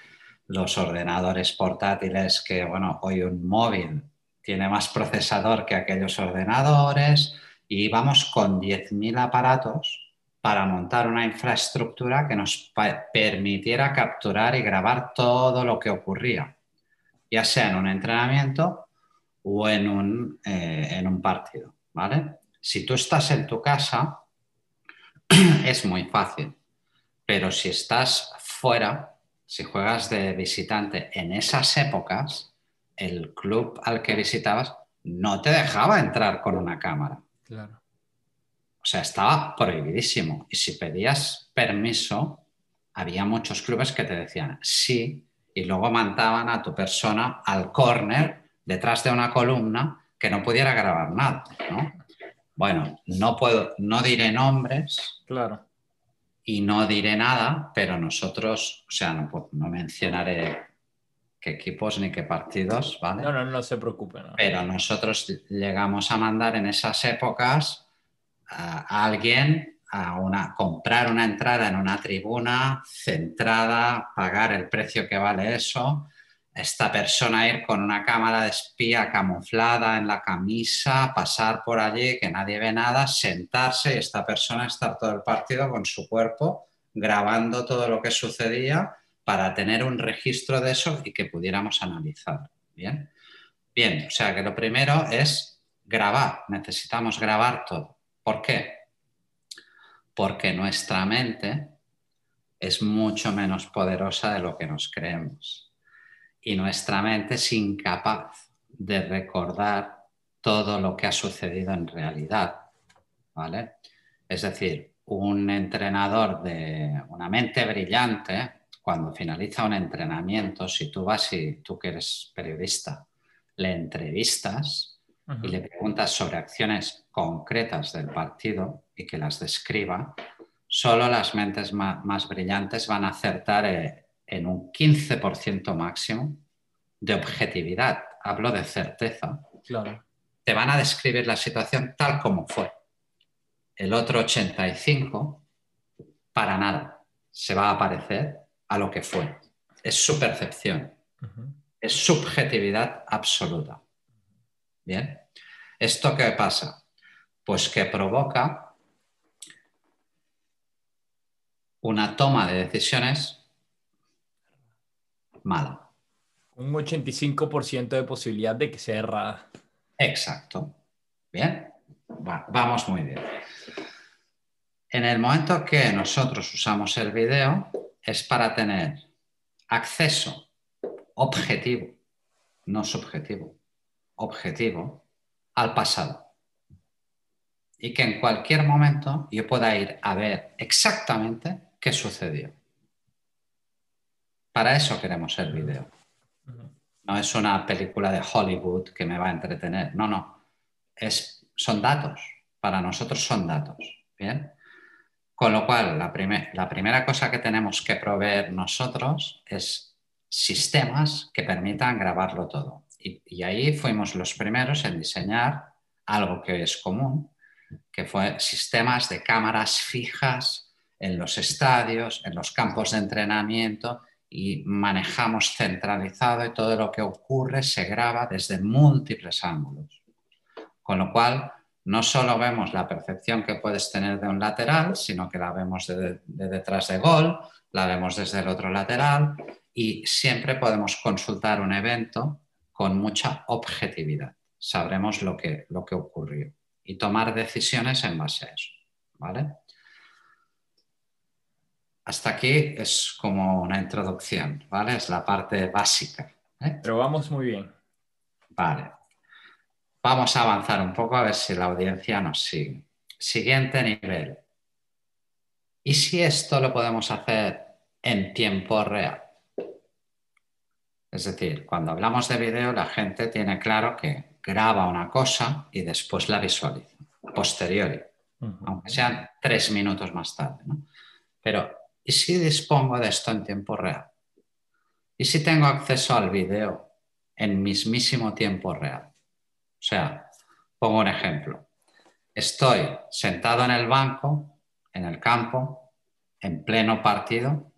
los ordenadores portátiles que, bueno, hoy un móvil tiene más procesador que aquellos ordenadores y vamos con 10.000 aparatos para montar una infraestructura que nos permitiera capturar y grabar todo lo que ocurría, ya sea en un entrenamiento o en un, eh, en un partido, ¿vale? Si tú estás en tu casa, es muy fácil, pero si estás fuera, si juegas de visitante en esas épocas, el club al que visitabas no te dejaba entrar con una cámara.
Claro.
O sea, estaba prohibidísimo. Y si pedías permiso, había muchos clubes que te decían sí y luego mandaban a tu persona al córner detrás de una columna que no pudiera grabar nada, Bueno, no puedo, no diré nombres.
Claro
y no diré nada, pero nosotros, o sea, no, mencionaré qué equipos ni qué partidos, ¿vale?
No, no, no se preocupen.
Pero nosotros llegamos a mandar en esas épocas a alguien a una, comprar una entrada en una tribuna centrada, pagar el precio que vale eso, esta persona ir con una cámara de espía camuflada en la camisa, pasar por allí, que nadie ve nada, sentarse y esta persona estar todo el partido con su cuerpo grabando todo lo que sucedía para tener un registro de eso y que pudiéramos analizar. Bien, bien, o sea que lo primero es grabar, necesitamos grabar todo. ¿Por qué? Porque nuestra mente es mucho menos poderosa de lo que nos creemos y nuestra mente es incapaz de recordar todo lo que ha sucedido en realidad. ¿vale? Es decir, un entrenador de una mente brillante, cuando finaliza un entrenamiento, si tú vas y tú que eres periodista, le entrevistas, y le preguntas sobre acciones concretas del partido y que las describa, solo las mentes más, brillantes van a acertar eh, en un 15% máximo de objetividad. Hablo de certeza.
Claro.
Te van a describir la situación tal como fue. El otro 85, para nada, se va a parecer a lo que fue. Es su percepción. Es subjetividad absoluta. Bien. ¿Esto qué pasa? Pues que provoca una toma de decisiones mala.
Un 85% de posibilidad de que sea errada.
Exacto. Bien. vamos muy bien. En el momento que nosotros usamos el video es para tener acceso objetivo, no subjetivo, objetivo al pasado. Y que en cualquier momento yo pueda ir a ver exactamente qué sucedió. Para eso queremos el vídeo. No es una película de Hollywood que me va a entretener. No, no. Es, son datos. Para nosotros son datos. Bien. Con lo cual, la, la primera cosa que tenemos que proveer nosotros es sistemas que permitan grabarlo todo. Y, ahí fuimos los primeros en diseñar algo que hoy es común, que fue sistemas de cámaras fijas en los estadios, en los campos de entrenamiento y manejamos centralizado y todo lo que ocurre se graba desde múltiples ángulos. Con lo cual, no solo vemos la percepción que puedes tener de un lateral, sino que la vemos de detrás de gol, la vemos desde el otro lateral y siempre podemos consultar un evento con mucha objetividad. Sabremos lo que, lo que ocurrió y tomar decisiones en base a eso. ¿Vale? Hasta aquí es como una introducción, ¿vale? Es la parte básica.
¿eh? Pero vamos muy bien.
Vale. Vamos a avanzar un poco a ver si la audiencia nos sigue. Siguiente nivel. ¿Y si esto lo podemos hacer en tiempo real? Es decir, cuando hablamos de vídeo, la gente tiene claro que graba una cosa y después la visualiza, posteriori, aunque sean tres minutos más tarde. Pero, ¿y si dispongo de esto en tiempo real? ¿Y si tengo acceso al vídeo en mismísimo tiempo real? O sea, pongo un ejemplo. Estoy sentado en el banco, en el campo, en pleno partido,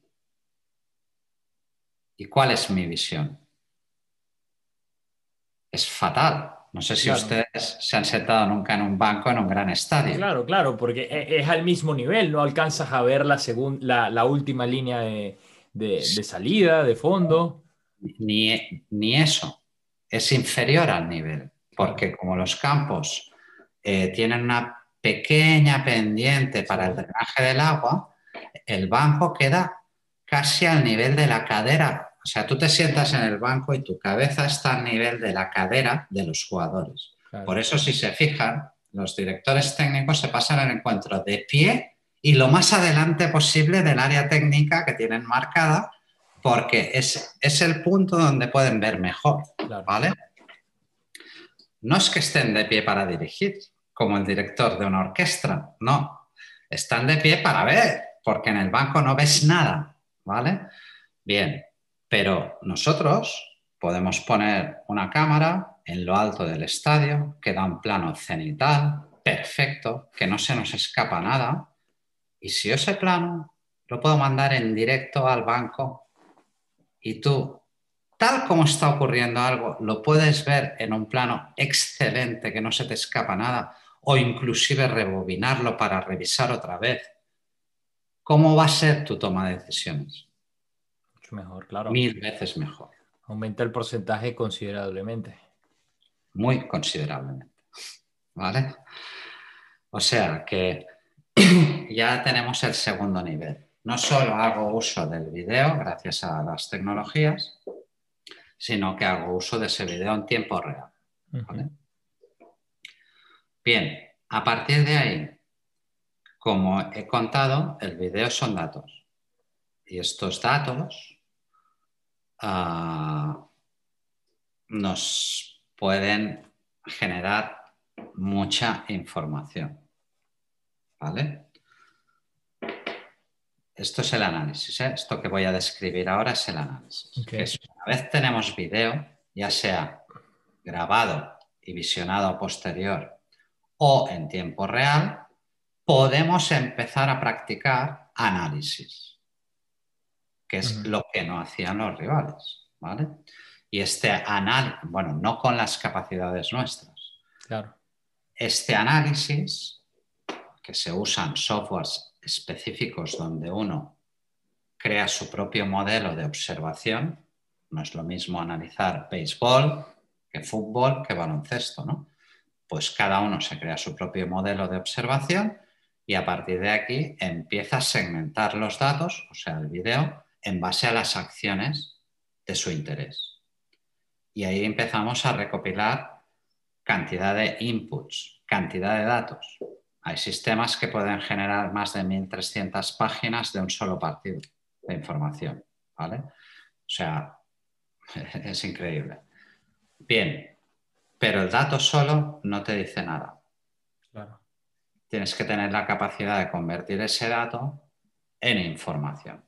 ¿Y cuál es mi visión? Es fatal. No sé si ustedes se han sentado nunca en un banco en un gran estadio.
Claro, claro, porque e, es al mismo nivel, no alcanzas a ver la, la, última línea de, salida, de fondo.
Ni, ni, eso, es inferior al nivel, porque como los campos eh, tienen una pequeña pendiente para el drenaje del agua, el banco queda casi al nivel de la cadera o sea, tú te sientas en el banco y tu cabeza está al nivel de la cadera de los jugadores. Por eso, si se fijan, los directores técnicos se pasan el encuentro de pie y lo más adelante posible del área técnica que tienen marcada, porque es, es el punto donde pueden ver mejor. ¿vale? No es que estén de pie para dirigir, como el director de una orquesta, no. Están de pie para ver, porque en el banco no ves nada. ¿Vale? Bien, pero nosotros podemos poner una cámara en lo alto del estadio que da un plano cenital perfecto, que no se nos escapa nada. Y si ese plano lo puedo mandar en directo al banco y tú, tal como está ocurriendo algo, lo puedes ver en un plano excelente que no se te escapa nada o inclusive rebobinarlo para revisar otra vez. ¿Cómo va a ser tu toma de decisiones?
Mejor, claro.
Mil veces mejor.
Aumenta el porcentaje considerablemente.
Muy considerablemente. ¿Vale? O sea que ya tenemos el segundo nivel. No solo hago uso del video gracias a las tecnologías, sino que hago uso de ese video en tiempo real. Bien, a partir de ahí, como he contado, el video son datos. Y estos datos nos pueden generar mucha información. ¿Vale? Esto es el análisis. ¿eh? Esto que voy a describir ahora es el análisis. una vez tenemos vídeo, ya sea grabado y visionado posterior o en tiempo real, podemos empezar a practicar análisis, que es lo que no hacían los rivales. ¿vale? Y este análisis, bueno, no con las capacidades nuestras.
Claro.
Este análisis, que se usan softwares específicos donde uno crea su propio modelo de observación, no es lo mismo analizar béisbol que fútbol que baloncesto, ¿no? Pues cada uno se crea su propio modelo de observación y a partir de aquí empieza a segmentar los datos, o sea, el video, en base a las acciones de su interés. Y ahí empezamos a recopilar cantidad de inputs, cantidad de datos. Hay sistemas que pueden generar más de 1.300 páginas de un solo partido de información, ¿vale? O sea, es increíble. Bien, pero el dato solo no te dice nada. Tienes que tener la capacidad de convertir ese dato en información.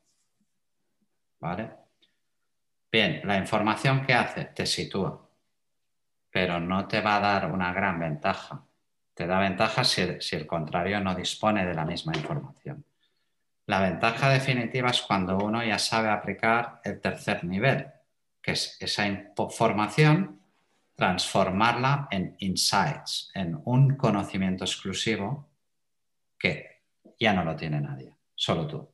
Bien, la información que hace te sitúa, pero no te va a dar una gran ventaja. Te da ventaja si el, contrario no dispone de la misma información. La ventaja definitiva es cuando uno ya sabe aplicar el tercer nivel, que es esa información, transformarla en insights, en un conocimiento exclusivo que ya no lo tiene nadie, solo tú,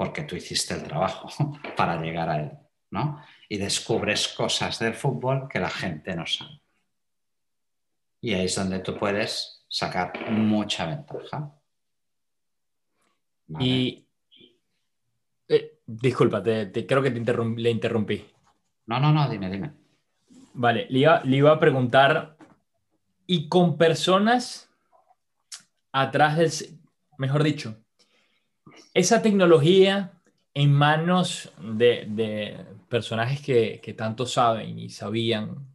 porque tú hiciste el trabajo para llegar a él, ¿no? Y descubres cosas del fútbol que la gente no sabe. Y ahí es donde tú puedes sacar mucha ventaja.
Y eh, disculpa, creo que te le interrumpí.
No, no, no, dime, dime.
Vale, le iba, a preguntar, y con personas atrás del, mejor dicho, esa tecnología en manos de, personajes que, que, tanto saben y sabían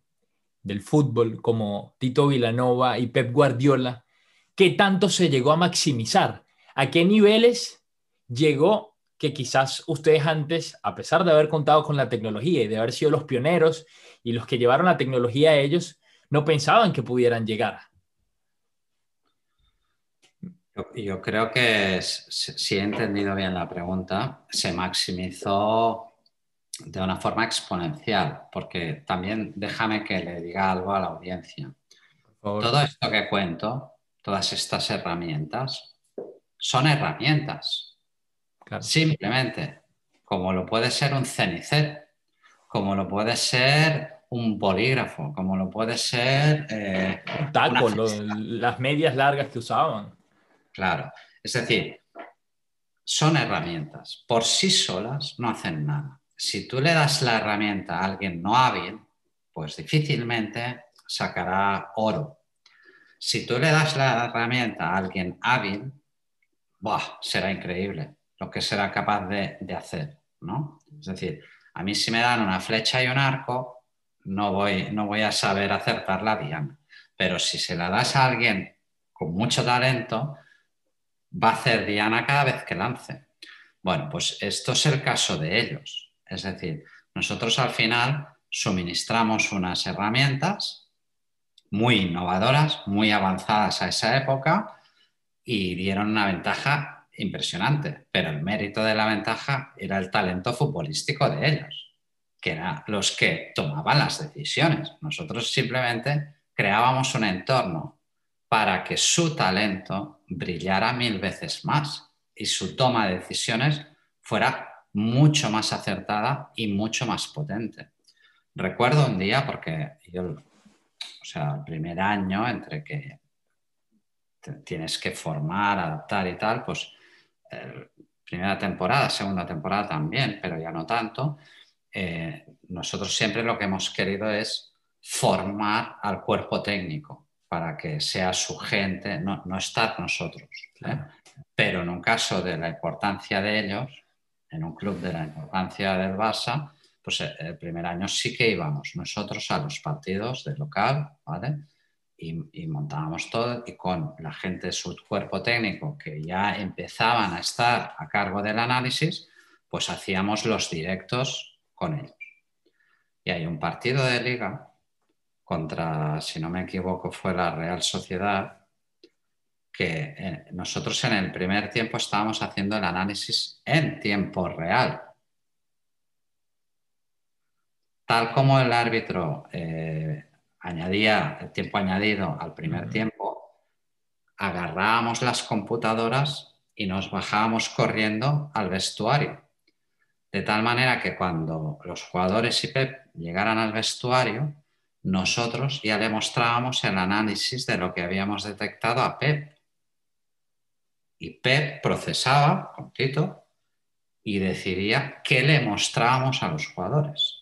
del fútbol como Tito Vilanova y Pep Guardiola, ¿qué tanto se llegó a maximizar? ¿A qué niveles llegó que quizás ustedes antes, a pesar de haber contado con la tecnología y de haber sido los pioneros y los que llevaron la tecnología a ellos, no pensaban que pudieran llegar?
Yo, creo que, si he entendido bien la pregunta, se maximizó de una forma exponencial, porque también déjame que le diga algo a la audiencia. Todo esto que cuento, todas estas herramientas, son herramientas. Simplemente, como lo puede ser un cenicet, como lo puede ser un bolígrafo, como lo puede ser...
Eh, un taco, las medias largas que usaban.
Claro, es decir, son herramientas. Por sí solas no hacen nada si tú le das la herramienta a alguien no hábil, pues difícilmente sacará oro. Si tú le das la herramienta a alguien hábil, será increíble lo que será capaz de, hacer, ¿no? Es decir, a mí si me dan una flecha y un arco, no voy, no voy a saber acertar bien. Pero si se la das a alguien con mucho talento, va a hacer diana cada vez que lance. Bueno, pues esto es el caso de ellos. Es decir, nosotros al final suministramos unas herramientas muy innovadoras, muy avanzadas a esa época y dieron una ventaja impresionante, pero el mérito de la ventaja era el talento futbolístico de ellos, que eran los que tomaban las decisiones. Nosotros simplemente creábamos un entorno para que su talento brillara mil veces más y su toma de decisiones fuera mucho más acertada y mucho más potente. Recuerdo un día, porque yo, o sea, el primer año entre que tienes que formar, adaptar y tal, pues primera temporada, segunda temporada también, pero ya no tanto, eh, nosotros siempre lo que hemos querido es formar al cuerpo técnico para que sea su gente, no, no estar nosotros. ¿eh? Pero en un caso de la importancia de ellos, en un club de la importancia del Barça, pues eh, el primer año sí que íbamos nosotros a los partidos de local, ¿vale? Y, montábamos todo y con la gente de su cuerpo técnico que ya empezaban a estar a cargo del análisis, pues hacíamos los directos con ellos. Y hay un partido de liga contra, si no me equivoco, fue la Real Sociedad, que eh, nosotros en el primer tiempo estábamos haciendo el análisis en tiempo real. Tal como el árbitro eh, añadía el tiempo añadido al primer tiempo, agarrábamos las computadoras y nos bajábamos corriendo al vestuario. De tal manera que cuando los jugadores y Pep llegaran al vestuario, nosotros ya le mostrábamos el análisis de lo que habíamos detectado a Pep. Y Pep procesaba con Tito y decidía qué le mostrábamos a los jugadores.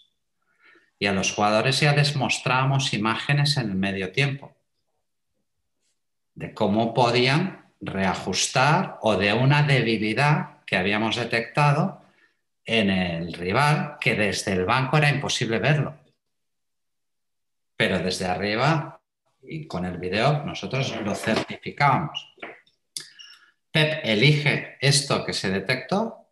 Y a los jugadores ya les mostrábamos imágenes en el medio tiempo de cómo podían reajustar o de una debilidad que habíamos detectado en el rival que desde el banco era imposible verlo. Pero desde arriba y con el video nosotros lo certificábamos. Pep elige esto que se detectó,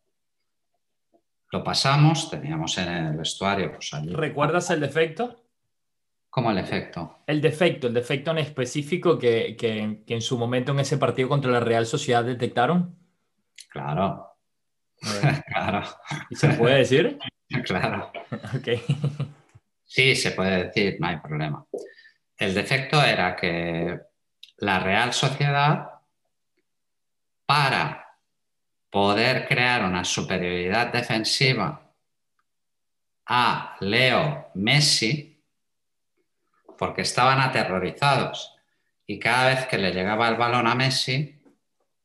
lo pasamos, teníamos en el vestuario. Pues,
¿Recuerdas el defecto?
¿Cómo el efecto?
El defecto, el defecto en específico que, que en su momento en ese partido contra la Real Sociedad detectaron.
Claro, claro.
¿Y se puede decir?
claro. Sí, se puede decir, no hay problema. El defecto era que la Real Sociedad, para poder crear una superioridad defensiva a Leo Messi, porque estaban aterrorizados y cada vez que le llegaba el balón a Messi,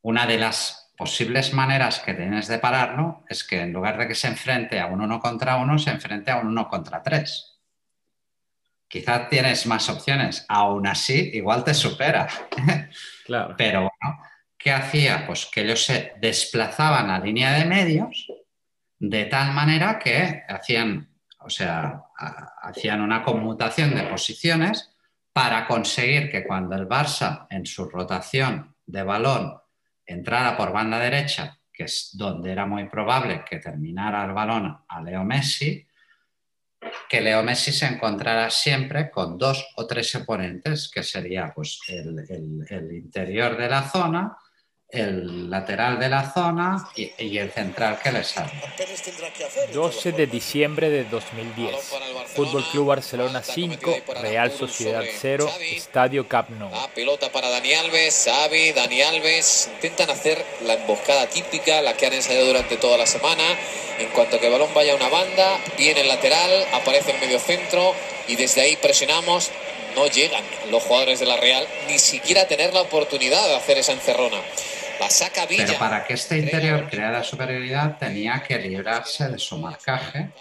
una de las posibles maneras que tienes de pararlo es que en lugar de que se enfrente a un uno contra uno, se enfrente a un uno contra tres. Quizás tienes más opciones, aún así igual te supera.
Claro.
Pero bueno, ¿qué hacía? Pues que ellos se desplazaban a línea de medios de tal manera que hacían, o sea, hacían una conmutación de posiciones para conseguir que cuando el Barça en su rotación de balón entrara por banda derecha, que es donde era muy probable que terminara el balón a Leo Messi, que Leo Messi se encontrara siempre con dos o tres oponentes, que sería pues, el interior de la zona el lateral de la zona y, el central que le sale.
12 de diciembre de 2010. Fútbol Club Barcelona 5, Real Sociedad 0, Estadio Camp Nou.
La pelota para Dani Alves, Xavi, Dani Alves intentan hacer la emboscada típica, la que han ensayado durante toda la semana. En cuanto que el balón vaya a una banda, viene el lateral, aparece el medio centro y desde ahí presionamos no llegan los jugadores de la Real ni siquiera a tener la oportunidad de hacer esa encerrona. La saca Villa.
Pero para que este interior creara superioridad tenía que librarse de su marcaje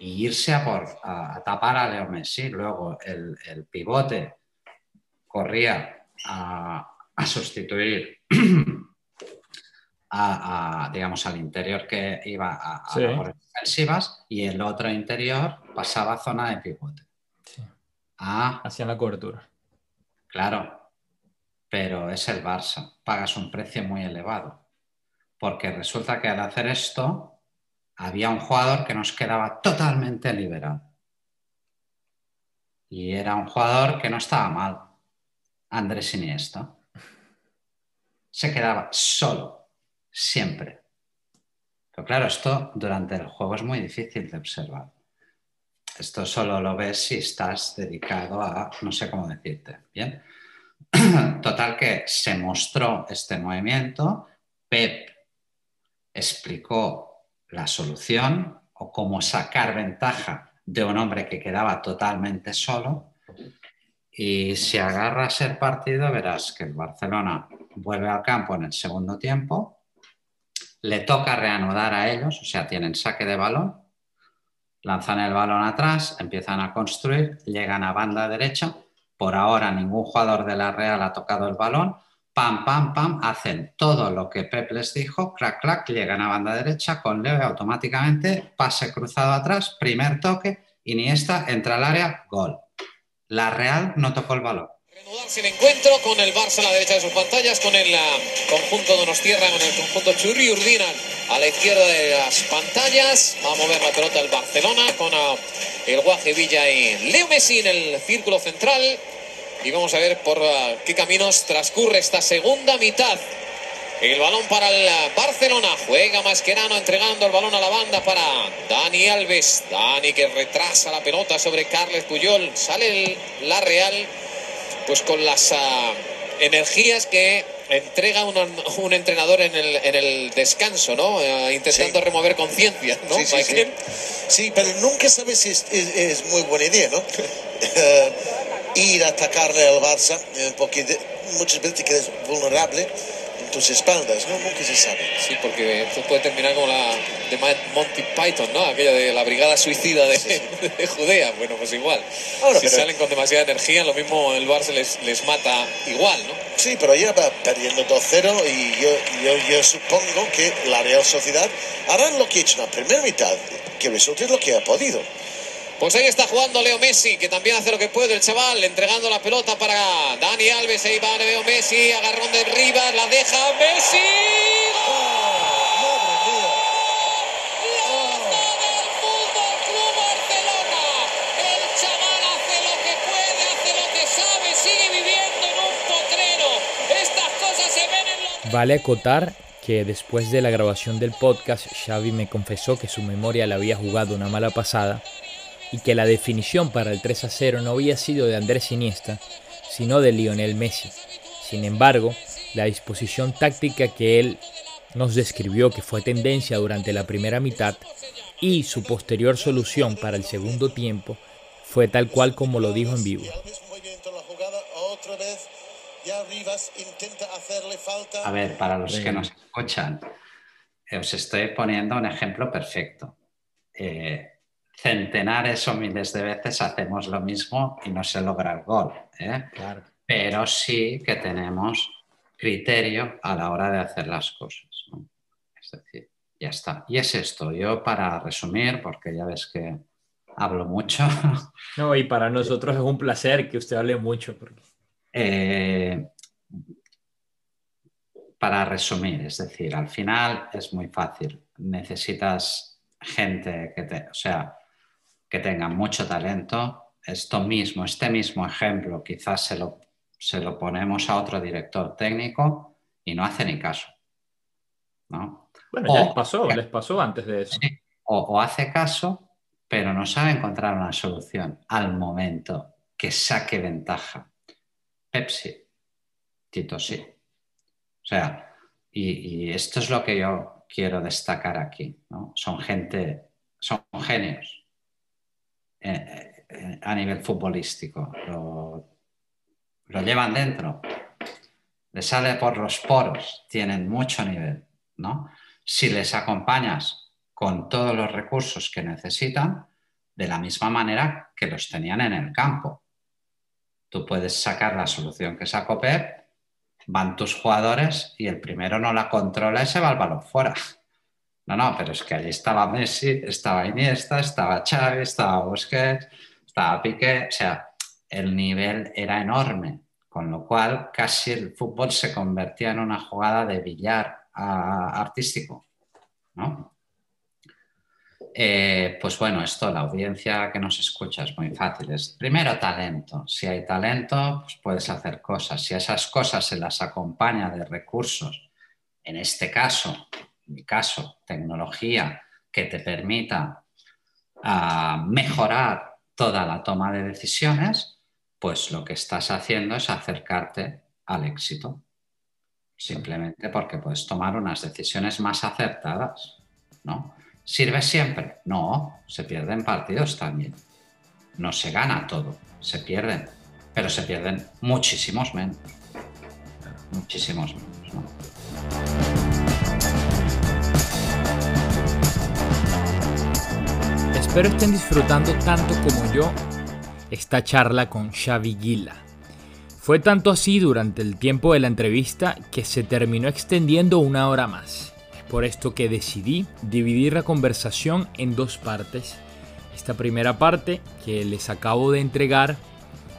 y irse a, por, a, tapar a Leo Messi. Luego el, pivote corría a, sustituir a, digamos, al interior que iba a, a defensivas y el otro interior pasaba a zona de pivote.
Ah. Hacían la cobertura.
Claro, pero es el Barça. Pagas un precio muy elevado. Porque resulta que al hacer esto había un jugador que nos quedaba totalmente liberado. Y era un jugador que no estaba mal. Andrés Iniesta. Se quedaba solo, siempre. Pero claro, esto durante el juego es muy difícil de observar. Esto solo lo ves si estás dedicado a, no sé cómo decirte, ¿bien? Total que se mostró este movimiento, Pep explicó la solución o cómo sacar ventaja de un hombre que quedaba totalmente solo y si agarras el partido verás que el Barcelona vuelve al campo en el segundo tiempo, le toca reanudar a ellos, o sea, tienen saque de balón lanzan el balón atrás, empiezan a construir, llegan a banda derecha. Por ahora ningún jugador de la Real ha tocado el balón, pam, pam, pam, hacen todo lo que Pep les dijo, crack, crack, llegan a banda derecha con Leo automáticamente, pase cruzado atrás, primer toque, Iniesta entra al área, gol. La Real no tocó el balón.
Reanudarse el encuentro con el Barça a la derecha de sus pantallas, con el ah, conjunto de Tierra, con el conjunto Churri Urdina a la izquierda de las pantallas. Va a mover la pelota el Barcelona con ah, el Guaje Villa y Leo Messi en el círculo central. Y vamos a ver por ah, qué caminos transcurre esta segunda mitad. El balón para el Barcelona. Juega Mascherano entregando el balón a la banda para Dani Alves. Dani que retrasa la pelota sobre Carles Puyol. Sale la Real pues con las ah, energías que entrega un entrenador en el, en el descanso, ¿no? Eh, intentando remover conciencia, ¿no?
Sí, sí, pero nunca sabes si es, muy buena idea, ¿no? ir a atacarle al Barça, eh, porque muchas veces te quedas vulnerable tus espaldas, ¿no? Nunca se sabe.
Sí, porque esto puede terminar como la de Monty Python, ¿no? Aquella de la brigada suicida de, Judea. Bueno, pues igual. si salen con demasiada energía, lo mismo el Barça les, les mata igual, ¿no?
Sí, pero ya va perdiendo 2-0 y yo, yo, yo, supongo que la Real Sociedad harán lo que ha hecho en la primera mitad, que resulte lo que ha podido.
Pues ahí está jugando Leo Messi, que también hace lo que puede el chaval, entregando la pelota para Dani Alves. Ahí va Leo Messi, agarrón de Rivas, la deja Messi.
Vale acotar que después de la grabación del podcast, Xavi me confesó que su memoria le había jugado una mala pasada y que la definición para el 3 a 0 no había sido de Andrés Iniesta, sino de Lionel Messi. Sin embargo, la disposición táctica que él nos describió que fue tendencia durante la primera mitad y su posterior solución para el segundo tiempo fue tal cual como lo dijo en vivo.
A ver, para los que nos escuchan, os estoy poniendo un ejemplo perfecto. Eh, centenares o miles de veces hacemos lo mismo y no se logra el gol. ¿eh? Pero sí que tenemos criterio a la hora de hacer las cosas. Es decir, ya está. Y es esto. Yo para resumir, porque ya ves que hablo mucho.
No, y para nosotros es un placer que usted hable mucho.
Eh, para resumir, es decir, al final es muy fácil. Necesitas gente que te, o sea, que tengan mucho talento. Esto mismo, este mismo ejemplo, quizás se lo, se lo ponemos a otro director técnico y no hace ni caso.
¿no? Bueno, ya les pasó, les pasó antes de eso.
o, hace caso, pero no sabe encontrar una solución al momento que saque ventaja. Pepsi, Tito sí. O sea, y, y, esto es lo que yo quiero destacar aquí. ¿no? Son gente, son genios. Eh, eh, a nivel futbolístico. Lo, llevan dentro, le sale por los poros, tienen mucho nivel, ¿no? Si les acompañas con todos los recursos que necesitan, de la misma manera que los tenían en el campo. Tú puedes sacar la solución que sacó Pep, van tus jugadores y el primero no la controla y se va el balón fuera. No, no, pero es que allí estaba Messi, estaba Iniesta, estaba Xavi, estaba Busquets, estaba Piqué, o sea, el nivel era enorme, con lo cual casi el fútbol se convertía en una jugada de billar artístico, ¿no? Eh, pues bueno, esto, la audiencia que nos escucha es muy fácil. Es primero talento. Si hay talento, pues puedes hacer cosas. Si esas cosas se las acompaña de recursos, en este caso, en mi caso, tecnología que te permita ah, mejorar toda la toma de decisiones, pues lo que estás haciendo es acercarte al éxito. Simplemente porque puedes tomar unas decisiones más acertadas. ¿no? ¿Sirve siempre? No, se pierden partidos también. No se gana todo, se pierden, pero se pierden muchísimos menos. Muchísimos menos.
Espero estén disfrutando tanto como yo esta charla con Xavi Gila. Fue tanto así durante el tiempo de la entrevista que se terminó extendiendo una hora más. Es por esto que decidí dividir la conversación en dos partes. Esta primera parte que les acabo de entregar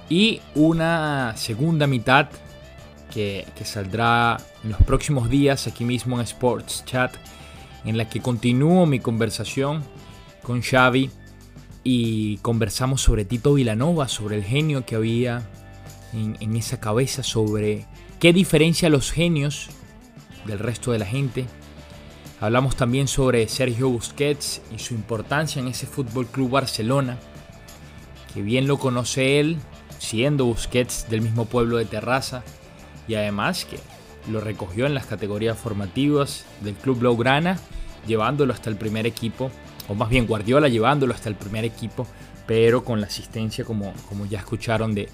y una segunda mitad que, que, saldrá en los próximos días aquí mismo en Sports Chat, en la que continúo mi conversación con Xavi y conversamos sobre Tito Vilanova, sobre el genio que había en, esa cabeza, sobre qué diferencia los genios del resto de la gente. Hablamos también sobre Sergio Busquets y su importancia en ese Fútbol Club Barcelona, que bien lo conoce él, siendo Busquets del mismo pueblo de Terraza, y además que lo recogió en las categorías formativas del Club Blaugrana, llevándolo hasta el primer equipo, o más bien Guardiola llevándolo hasta el primer equipo, pero con la asistencia, como, como ya escucharon, de,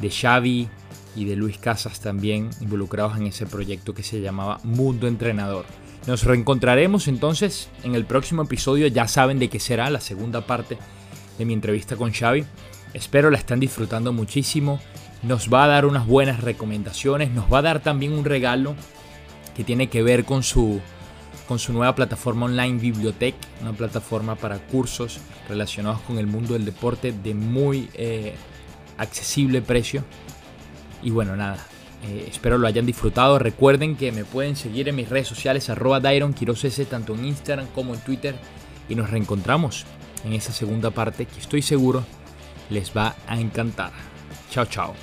de Xavi y de Luis Casas también involucrados en ese proyecto que se llamaba Mundo Entrenador. Nos reencontraremos entonces en el próximo episodio, ya saben de qué será la segunda parte de mi entrevista con Xavi. Espero la están disfrutando muchísimo. Nos va a dar unas buenas recomendaciones, nos va a dar también un regalo que tiene que ver con su, con su nueva plataforma online Bibliotech, una plataforma para cursos relacionados con el mundo del deporte de muy eh, accesible precio. Y bueno, nada, eh, espero lo hayan disfrutado. Recuerden que me pueden seguir en mis redes sociales, arroba Dairon tanto en Instagram como en Twitter. Y nos reencontramos en esa segunda parte que estoy seguro les va a encantar. Chao, chao.